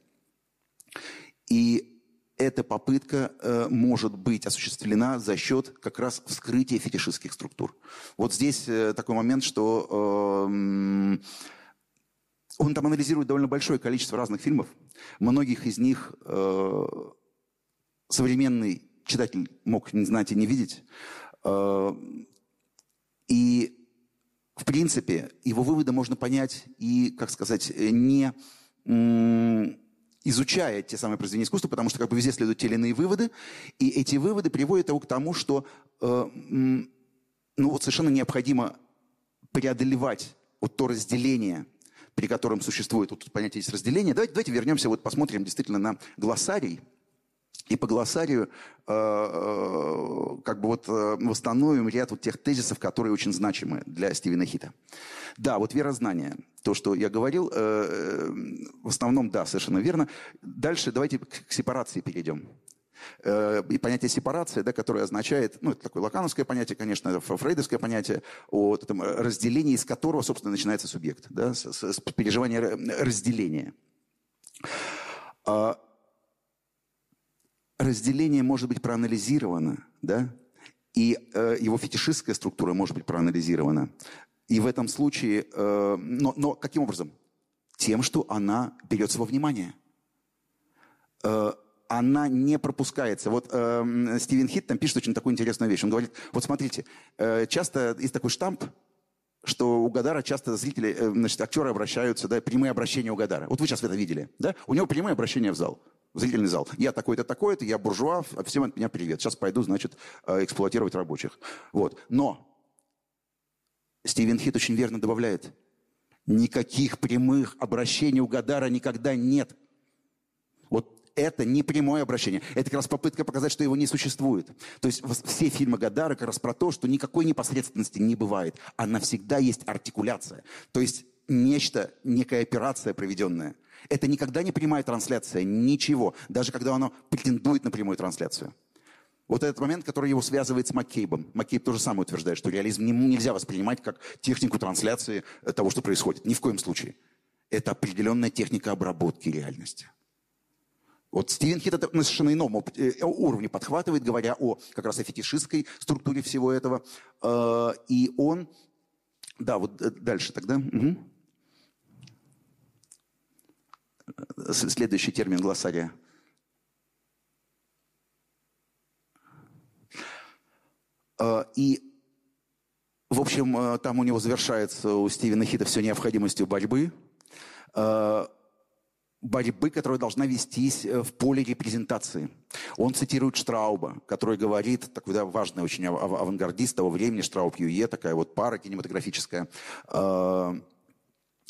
И эта попытка э, может быть осуществлена за счет как раз вскрытия фетишистских структур. Вот здесь э, такой момент, что э, он там анализирует довольно большое количество разных фильмов. Многих из них э, современный читатель мог не знать и не видеть. Э, и, в принципе, его выводы можно понять и, как сказать, не изучая те самые произведения искусства, потому что как бы везде следуют те или иные выводы, и эти выводы приводят его к тому, что э, ну, вот совершенно необходимо преодолевать вот то разделение, при котором существует вот понятие есть разделение. Давайте, давайте вернемся, вот посмотрим действительно на глоссарий, и по глоссарию э, э, как бы вот э, восстановим ряд вот тех тезисов, которые очень значимы для Стивена Хита. Да, вот верознание, то, что я говорил, в основном, да, совершенно верно. Дальше давайте к сепарации перейдем. И понятие сепарации, да, которое означает, ну, это такое лакановское понятие, конечно, фрейдовское понятие, о этом разделении, из которого, собственно, начинается субъект, да, с, с переживания разделения. А разделение может быть проанализировано, да, и э, его фетишистская структура может быть проанализирована. И в этом случае, э, но, но каким образом? Тем, что она берется во внимание. Э, она не пропускается. Вот э, Стивен Хит там пишет очень такую интересную вещь. Он говорит, вот смотрите, э, часто есть такой штамп, что у Гадара часто зрители, э, значит, актеры обращаются, да, прямые обращения у Гадара. Вот вы сейчас это видели, да? У него прямые обращения в зал, в зрительный зал. Я такой-то, такой-то, я буржуа, всем от меня привет. Сейчас пойду, значит, э, эксплуатировать рабочих. Вот. Но Стивен Хит очень верно добавляет, никаких прямых обращений у Гадара никогда нет. Вот это не прямое обращение. Это как раз попытка показать, что его не существует. То есть все фильмы Гадара как раз про то, что никакой непосредственности не бывает. А навсегда есть артикуляция. То есть нечто, некая операция проведенная. Это никогда не прямая трансляция, ничего. Даже когда оно претендует на прямую трансляцию. Вот этот момент, который его связывает с Маккейбом. Маккейб тоже самое утверждает, что реализм не, нельзя воспринимать как технику трансляции того, что происходит. Ни в коем случае. Это определенная техника обработки реальности. Вот Стивен Хит это на совершенно ином э, уровне подхватывает, говоря о как раз о фетишистской структуре всего этого. Э, и он... Да, вот э, дальше тогда. Угу. Следующий термин глоссария. И, в общем, там у него завершается у Стивена Хита все необходимостью борьбы борьбы, которая должна вестись э, в поле репрезентации. Он цитирует Штрауба, который говорит, такой да, важный очень авангардист того времени, Штрауб Юе, такая вот пара кинематографическая,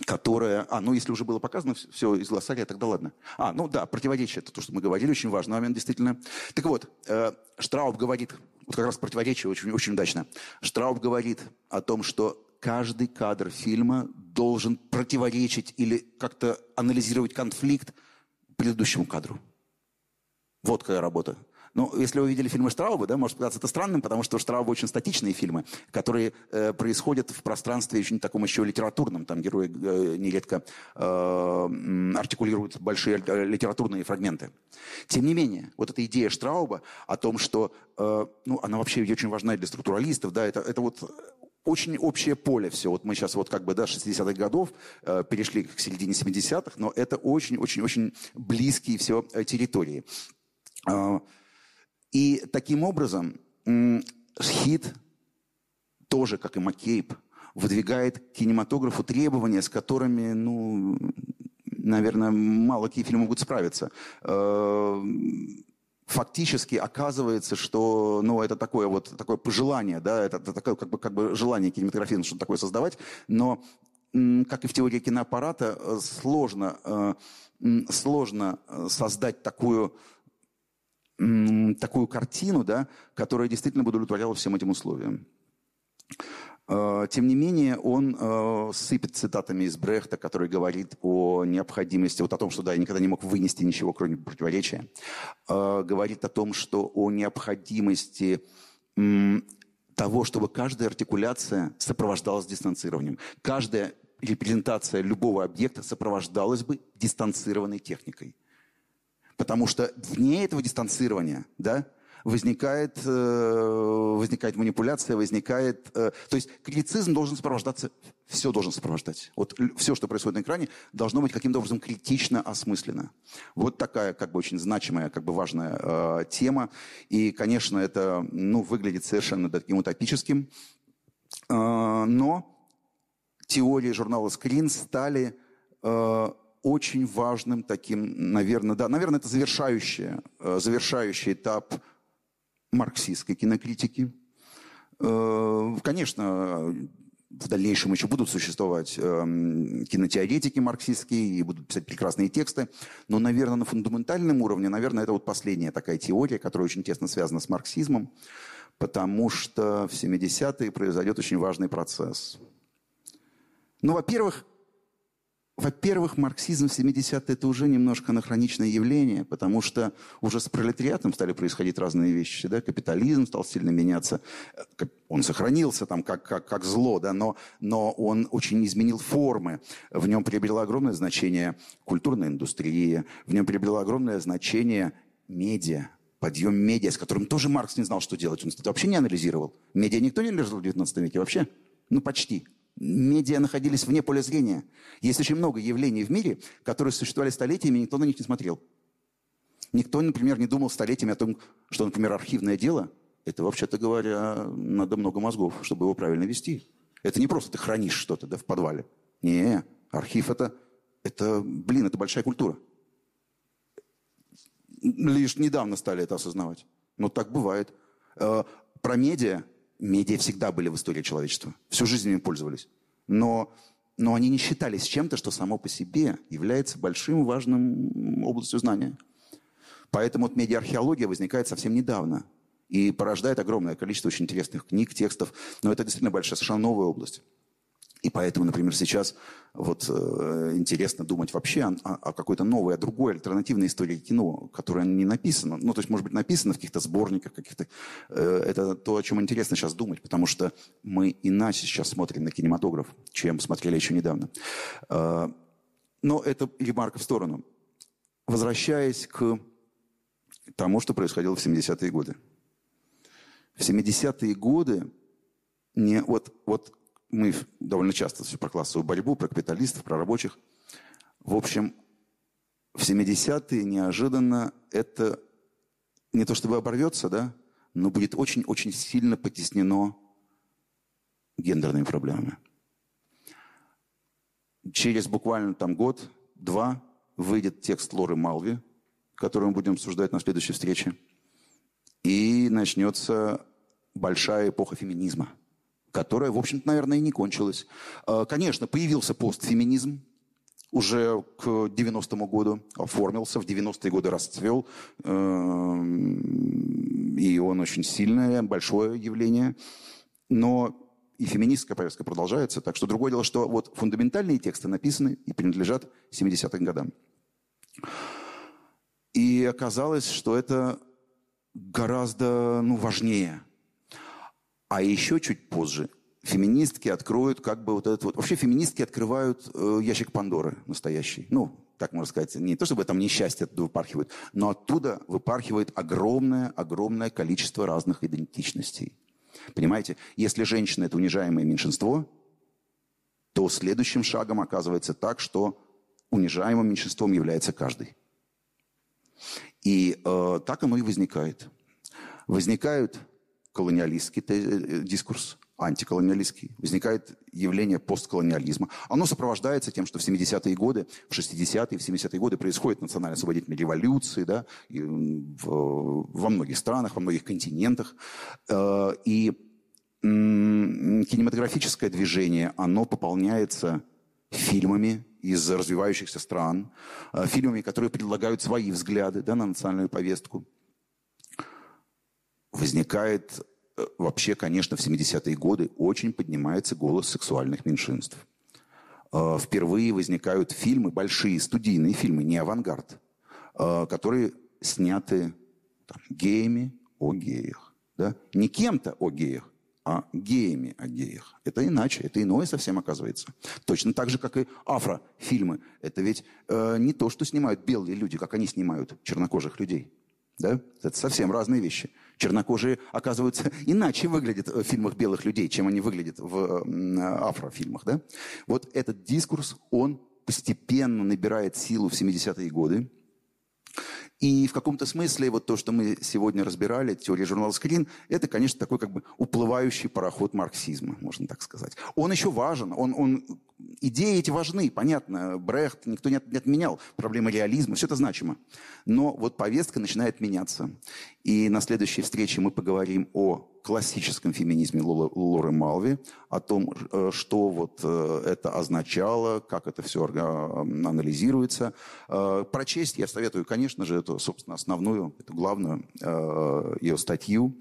которая... А, ну, если уже было показано все из глоссария, тогда ладно. А, ну да, противоречие, это то, что мы говорили, очень важный момент, действительно. Так вот, э, Штрауб говорит, вот как раз противоречие очень, очень удачно. Штрауб говорит о том, что каждый кадр фильма должен противоречить или как-то анализировать конфликт предыдущему кадру. Вот какая работа. Ну, если вы видели фильмы Штрауба, да, может показаться это странным, потому что у Штрауба очень статичные фильмы, которые э, происходят в пространстве очень таком еще литературном. Там герои э, нередко э, артикулируют большие э, литературные фрагменты. Тем не менее, вот эта идея Штрауба о том, что, э, ну, она вообще очень важна для структуралистов, да, это, это вот очень общее поле все. Вот мы сейчас вот как бы, да, 60-х годов э, перешли к середине 70-х, но это очень-очень-очень близкие все э, территории. Э, и таким образом хит тоже, как и Маккейб, выдвигает к кинематографу требования, с которыми, ну, наверное, мало какие фильмы могут справиться. Э, фактически оказывается, что ну, это такое вот такое пожелание, да, это, это такое как бы, как бы желание кинематографии что-то такое создавать, но как и в теории киноаппарата, э, сложно, э, сложно создать такую, такую картину, да, которая действительно бы удовлетворяла всем этим условиям. Э, тем не менее, он э, сыпет цитатами из Брехта, который говорит о необходимости, вот о том, что да, я никогда не мог вынести ничего, кроме противоречия. Э, говорит о том, что о необходимости того, чтобы каждая артикуляция сопровождалась дистанцированием. Каждая репрезентация любого объекта сопровождалась бы дистанцированной техникой. Потому что вне этого дистанцирования, да, возникает, э, возникает манипуляция, возникает... Э, то есть критицизм должен сопровождаться, все должен сопровождать. Вот все, что происходит на экране, должно быть каким-то образом критично осмысленно. Вот такая как бы очень значимая, как бы важная э, тема. И, конечно, это ну, выглядит совершенно таким утопическим. Э, но теории журнала Screen стали э, очень важным таким, наверное, да, наверное, это завершающий, э, завершающий этап марксистской кинокритики. Э, конечно, в дальнейшем еще будут существовать эм, кинотеоретики марксистские и будут писать прекрасные тексты, но, наверное, на фундаментальном уровне, наверное, это вот последняя такая теория, которая очень тесно связана с марксизмом, потому что в 70-е произойдет очень важный процесс. Ну, во-первых, во-первых, марксизм в 70-е это уже немножко анахроничное явление, потому что уже с пролетариатом стали происходить разные вещи. Да? Капитализм стал сильно меняться. Он сохранился там как, как, как зло, да? но, но он очень изменил формы. В нем приобрела огромное значение культурная индустрия, в нем приобрела огромное значение медиа, подъем медиа, с которым тоже Маркс не знал, что делать. Он это вообще не анализировал. Медиа никто не лежал в 19 веке вообще. Ну, почти медиа находились вне поля зрения. Есть очень много явлений в мире, которые существовали столетиями, и никто на них не смотрел. Никто, например, не думал столетиями о том, что, например, архивное дело, это, вообще-то говоря, надо много мозгов, чтобы его правильно вести. Это не просто ты хранишь что-то да, в подвале. Не, архив это, это, блин, это большая культура. Лишь недавно стали это осознавать. Но так бывает. Э, про медиа. Медиа всегда были в истории человечества. Всю жизнь ими пользовались. Но, но они не считались чем-то, что само по себе является большим важным областью знания. Поэтому вот медиа-археология возникает совсем недавно и порождает огромное количество очень интересных книг, текстов. Но это действительно большая, совершенно новая область. И поэтому, например, сейчас вот э, интересно думать вообще о, о какой-то новой, о другой альтернативной истории кино, которая не написана. Ну, то есть, может быть, написана в каких-то сборниках, каких-то. Э, это то, о чем интересно сейчас думать, потому что мы иначе сейчас смотрим на кинематограф, чем смотрели еще недавно. Э, но это ремарка в сторону. Возвращаясь к тому, что происходило в 70-е годы. В 70-е годы не, вот, вот мы довольно часто все про классовую борьбу, про капиталистов, про рабочих. В общем, в 70-е неожиданно это не то чтобы оборвется, да, но будет очень-очень сильно потеснено гендерными проблемами. Через буквально там год-два выйдет текст Лоры Малви, который мы будем обсуждать на следующей встрече. И начнется большая эпоха феминизма – которая, в общем-то, наверное, и не кончилась. А, конечно, появился постфеминизм, уже к 90-му году оформился, в 90-е годы расцвел, эм, и он очень сильное, большое явление. Но и феминистская повестка продолжается. Так что другое дело, что вот фундаментальные тексты написаны и принадлежат 70-м годам. И оказалось, что это гораздо ну, важнее – а еще чуть позже феминистки откроют как бы вот этот вот... Вообще феминистки открывают э, ящик Пандоры настоящий. Ну, так можно сказать, не то чтобы там несчастье оттуда выпархивает, но оттуда выпархивает огромное-огромное количество разных идентичностей. Понимаете? Если женщина – это унижаемое меньшинство, то следующим шагом оказывается так, что унижаемым меньшинством является каждый. И э, так оно и возникает. Возникают колониалистский э, дискурс, антиколониалистский. Возникает явление постколониализма. Оно сопровождается тем, что в 70-е годы, в 60-е, в 70-е годы происходят национально-освободительные революции да, и в, во многих странах, во многих континентах. Э, и кинематографическое движение, оно пополняется фильмами из развивающихся стран, э, фильмами, которые предлагают свои взгляды да, на национальную повестку возникает э, вообще, конечно, в 70-е годы очень поднимается голос сексуальных меньшинств. Э, впервые возникают фильмы, большие студийные фильмы, не авангард, э, которые сняты там, геями о геях. Да? Не кем-то о геях, а геями о геях. Это иначе, это иное совсем оказывается. Точно так же, как и афрофильмы. Это ведь э, не то, что снимают белые люди, как они снимают чернокожих людей. Да? Это совсем разные вещи. Чернокожие, оказывается, иначе выглядят в фильмах белых людей, чем они выглядят в афрофильмах. Да? Вот этот дискурс, он постепенно набирает силу в 70-е годы. И в каком-то смысле вот то, что мы сегодня разбирали, теория журнала «Скрин», это, конечно, такой как бы уплывающий пароход марксизма, можно так сказать. Он еще важен, он, он, идеи эти важны, понятно, Брехт никто не, не отменял, проблема реализма, все это значимо. Но вот повестка начинает меняться. И на следующей встрече мы поговорим о классическом феминизме Лоры Малви, о том, э, что вот э, это означало, как это все анализируется. Э, прочесть я советую, конечно же, эту, собственно, основную, эту главную ее статью.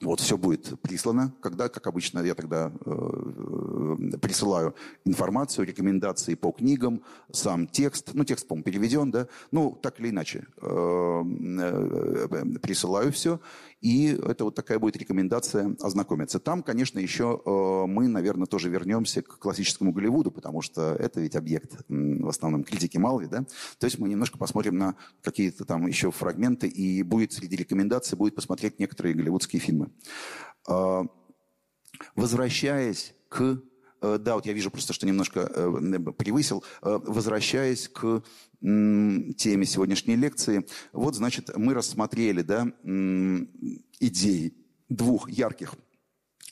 Вот все будет прислано, когда, как обычно, я тогда э, присылаю информацию, рекомендации по книгам, сам текст, ну текст, по-моему, переведен, да, ну так или иначе э, э, присылаю все, и это вот такая будет рекомендация ознакомиться. Там, конечно, еще э, мы, наверное, тоже вернемся к классическому Голливуду, потому что это ведь объект в основном критики Малви, да. То есть мы немножко посмотрим на какие-то там еще фрагменты, и будет среди рекомендаций будет посмотреть некоторые голливудские фильмы. Э, возвращаясь к да, вот я вижу просто, что немножко э, превысил. Э, возвращаясь к теме сегодняшней лекции, вот, значит, мы рассмотрели, да, идеи двух ярких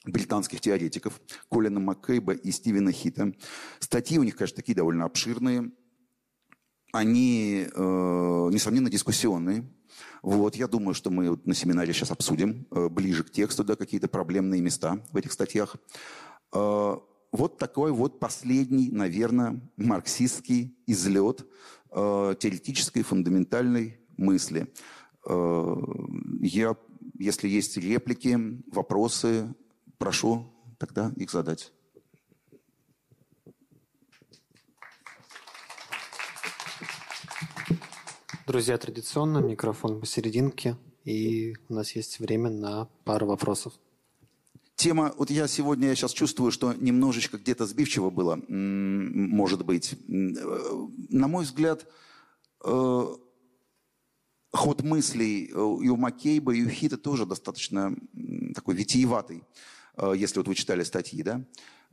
британских теоретиков Колина Маккейба и Стивена Хита. Статьи у них, конечно, такие довольно обширные. Они, э, несомненно, дискуссионные. Вот, я думаю, что мы на семинаре сейчас обсудим э, ближе к тексту да, какие-то проблемные места в этих статьях. Э, вот такой вот последний, наверное, марксистский излет э, теоретической фундаментальной мысли. Э, я, если есть реплики, вопросы, прошу тогда их задать. Друзья, традиционно микрофон посерединке, и у нас есть время на пару вопросов. Тема, вот я сегодня, я сейчас чувствую, что немножечко где-то сбивчиво было, может быть. На мой взгляд, э, ход мыслей э, и у Маккейба, и у Хита тоже достаточно такой витиеватый, э, если вот вы читали статьи, да.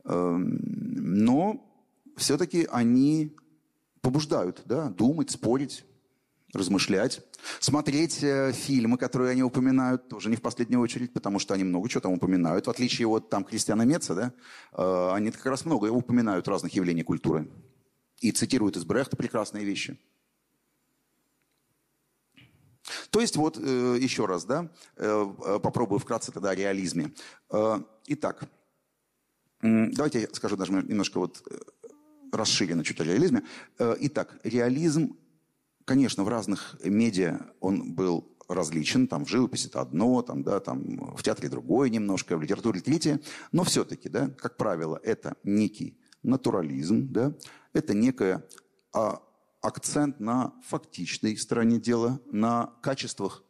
Но все-таки они побуждают, да, думать, спорить размышлять, смотреть э, фильмы, которые они упоминают, тоже не в последнюю очередь, потому что они много чего там упоминают. В отличие от там Кристиана Меца, да, э, они как раз много упоминают разных явлений культуры. И цитируют из Брехта прекрасные вещи. То есть вот э, еще раз, да, попробую вкратце тогда о реализме. Итак, давайте я скажу даже немножко вот расширенно чуть о реализме. Итак, реализм Конечно, в разных медиа он был различен, там в живописи это одно, там, да, там в театре другое немножко, в литературе третье, но все-таки, да, как правило, это некий натурализм, да, это некая а, акцент на фактичной стороне дела, на качествах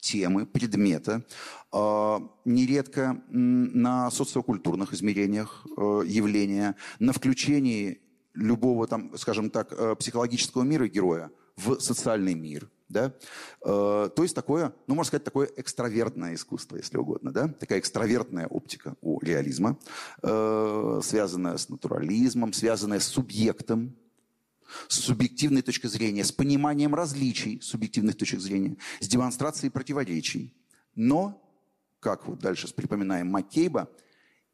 темы, предмета, э, нередко на социокультурных измерениях э, явления, на включении любого, там, скажем так, э, психологического мира героя в социальный мир. Да? Э, то есть такое, ну, можно сказать, такое экстравертное искусство, если угодно. Да? Такая экстравертная оптика у реализма, э, связанная с натурализмом, связанная с субъектом, с субъективной точки зрения, с пониманием различий субъективных точек зрения, с демонстрацией противоречий. Но, как вот дальше припоминаем Маккейба,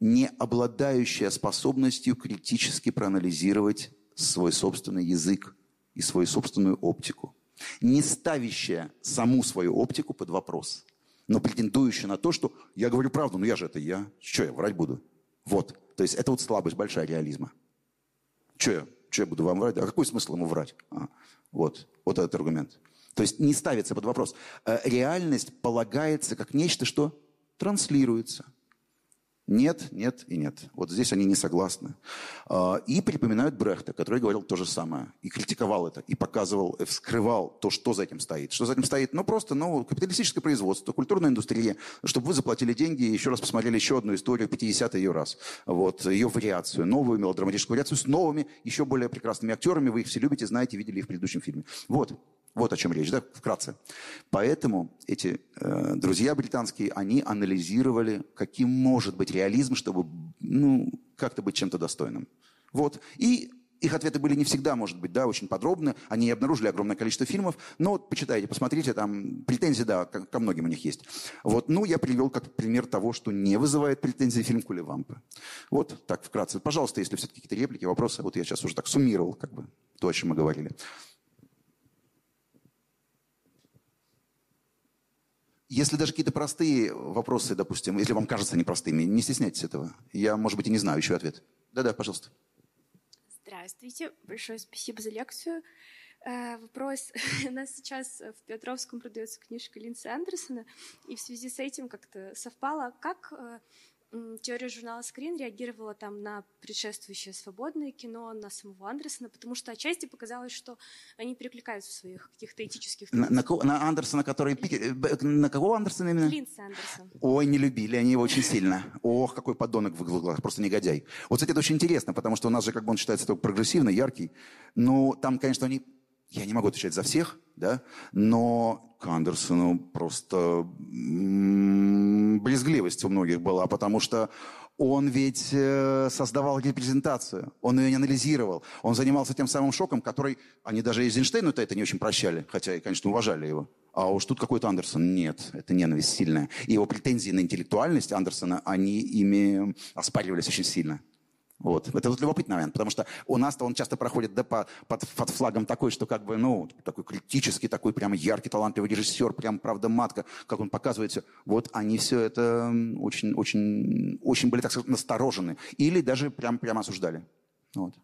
не обладающая способностью критически проанализировать свой собственный язык, и свою собственную оптику, не ставящая саму свою оптику под вопрос, но претендующая на то, что я говорю правду, но я же это я, что я врать буду? Вот, то есть это вот слабость большая реализма. Что я, что я буду вам врать? А какой смысл ему врать? А, вот, вот этот аргумент. То есть не ставится под вопрос. Э, реальность полагается как нечто, что транслируется – нет, нет и нет. Вот здесь они не согласны. А, и припоминают Брехта, который говорил то же самое. И критиковал это, и показывал, и вскрывал то, что за этим стоит. Что за этим стоит? Ну, просто ну, капиталистическое производство, культурная индустрия, чтобы вы заплатили деньги и еще раз посмотрели еще одну историю, 50 ее раз. Вот, ее вариацию, новую мелодраматическую вариацию с новыми, еще более прекрасными актерами. Вы их все любите, знаете, видели их в предыдущем фильме. Вот. Вот о чем речь, да, вкратце. Поэтому эти э, друзья британские, они анализировали, каким может быть реализм, чтобы, ну, как-то быть чем-то достойным. Вот. И их ответы были не всегда, может быть, да, очень подробны. Они обнаружили огромное количество фильмов. Но вот почитайте, посмотрите, там претензии, да, ко, многим у них есть. Вот, ну, я привел как пример того, что не вызывает претензий фильм Кулевампы. Вот так вкратце. Пожалуйста, если все-таки какие-то реплики, вопросы, вот я сейчас уже так суммировал, как бы, то, о чем мы говорили. Если даже какие-то простые вопросы, допустим, если вам кажутся непростыми, не стесняйтесь этого. Я, может быть, и не знаю еще ответ. Да-да, пожалуйста. Здравствуйте. Большое спасибо за лекцию. Э, вопрос. У нас сейчас в Петровском продается книжка Линса Андерсона, и в связи с этим как-то совпало, как э, теория журнала Screen реагировала там на предшествующее свободное кино, на самого Андерсона, потому что отчасти показалось, что они перекликаются в своих каких-то этических... На, на, на Андерсона, который... На какого Андерсона именно? Линдса Андерсон. Ой, не любили они его очень сильно. Ох, какой подонок в глазах, просто негодяй. Вот, кстати, это очень интересно, потому что у нас же, как бы он считается, такой прогрессивный, яркий. Но там, конечно, они я не могу отвечать за всех, да, но к Андерсону просто брезгливость у многих была, потому что он ведь э, создавал репрезентацию, он ее не анализировал, он занимался тем самым шоком, который, они даже Эйзенштейну-то это не очень прощали, хотя, конечно, уважали его. А уж тут какой-то Андерсон. Нет, это ненависть сильная. И его претензии на интеллектуальность Андерсона, они ими оспаривались очень сильно. Вот. Это вот любопытный момент, потому что у нас-то он часто проходит да, по, под, под флагом такой, что как бы, ну, такой критический, такой прям яркий, талантливый режиссер, прям правда матка, как он показывает все. Вот они все это очень, очень, очень были, так сказать, насторожены. Или даже прям, прям осуждали. Вот.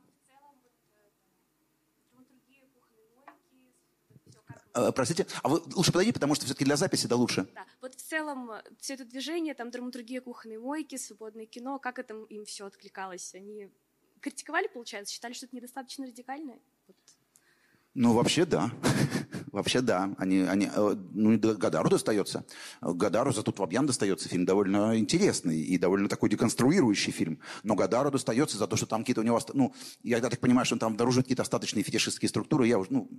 Простите, а вы лучше подойди, потому что все-таки для записи да лучше. Да, вот в целом э, все это движение, там драматургия кухонной мойки, свободное кино, как это им все откликалось? Они критиковали, получается, считали, что это недостаточно радикально? Вот. Ну, вообще да. вообще да. Они, они, э, ну, Гадару достается. Гадару за Вабьян достается. Фильм довольно интересный и довольно такой деконструирующий фильм. Но Гадару достается за то, что там какие-то у него... Ну, я так понимаю, что он там обнаруживает какие-то остаточные фетишистские структуры. Я уже, ну,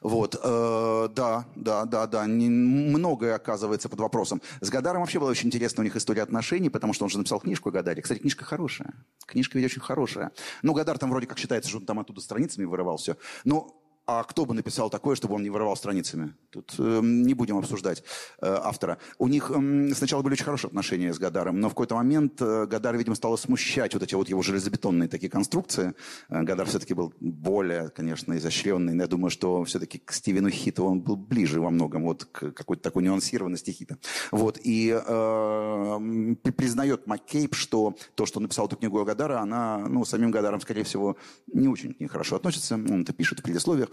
вот, э, да, да, да, да, не, многое оказывается под вопросом. С Гадаром вообще была очень интересная у них история отношений, потому что он же написал книжку о Гадаре. Кстати, книжка хорошая. Книжка ведь очень хорошая. Ну, Гадар там вроде как считается, что он там оттуда страницами вырывал все. Но а кто бы написал такое, чтобы он не воровал страницами? Тут э, не будем обсуждать э, автора. У них э, сначала были очень хорошие отношения с Гадаром, но в какой-то момент э, Гадар, видимо, стало смущать вот эти вот его железобетонные такие конструкции. Э, Гадар все-таки был более, конечно, изощренный. Я думаю, что все-таки к Стивену Хиту он был ближе во многом, вот к какой-то такой нюансированности Хита. Вот, и э, признает Маккейб, что то, что написал эту книгу о Гадара, она, ну, самим Гадаром, скорее всего, не очень к ней хорошо относится. Он это пишет в предисловиях.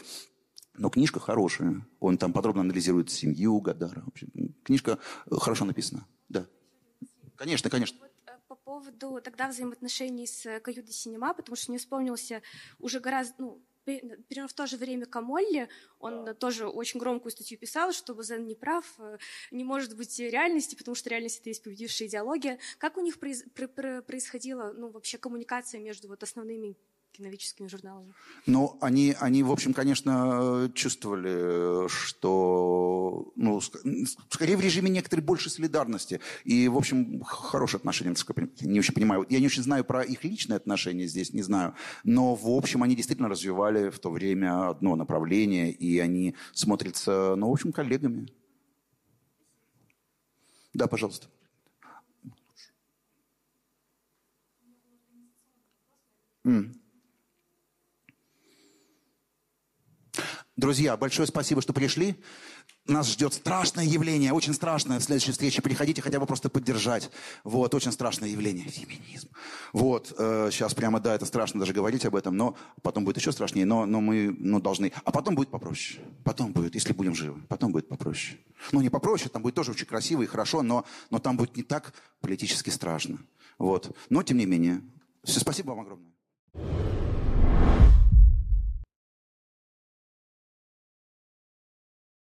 Но книжка хорошая. Он там подробно анализирует семью Гадара. Книжка э, хорошо написана. Да. Конечно, конечно. Э, по поводу тогда взаимоотношений с Каюда Синема, потому что мне вспомнился уже гораздо, ну, примерно в то же время Камолли, он да. тоже очень громкую статью писал, что Базен не прав, э, не может быть реальности, потому что реальность — это есть победившая идеология. Как у них произ, происходила ну, вообще коммуникация между вот основными киновическими журналами? Ну, они, они, в общем, конечно, чувствовали, что, ну, скорее в режиме некоторой большей солидарности. И, в общем, хорошие отношения, не очень понимаю. Я не очень знаю про их личные отношения здесь, не знаю. Но, в общем, они действительно развивали в то время одно направление, и они смотрятся, ну, в общем, коллегами. Да, пожалуйста. Mm. Друзья, большое спасибо, что пришли. Нас ждет страшное явление, очень страшное. В следующей встрече приходите хотя бы просто поддержать. Вот, очень страшное явление. Феминизм. Вот, э, сейчас прямо, да, это страшно даже говорить об этом, но потом будет еще страшнее, но, но мы ну, должны. А потом будет попроще. Потом будет, если будем живы, потом будет попроще. Ну, не попроще, там будет тоже очень красиво и хорошо, но, но там будет не так политически страшно. Вот. Но, тем не менее, все, спасибо вам огромное.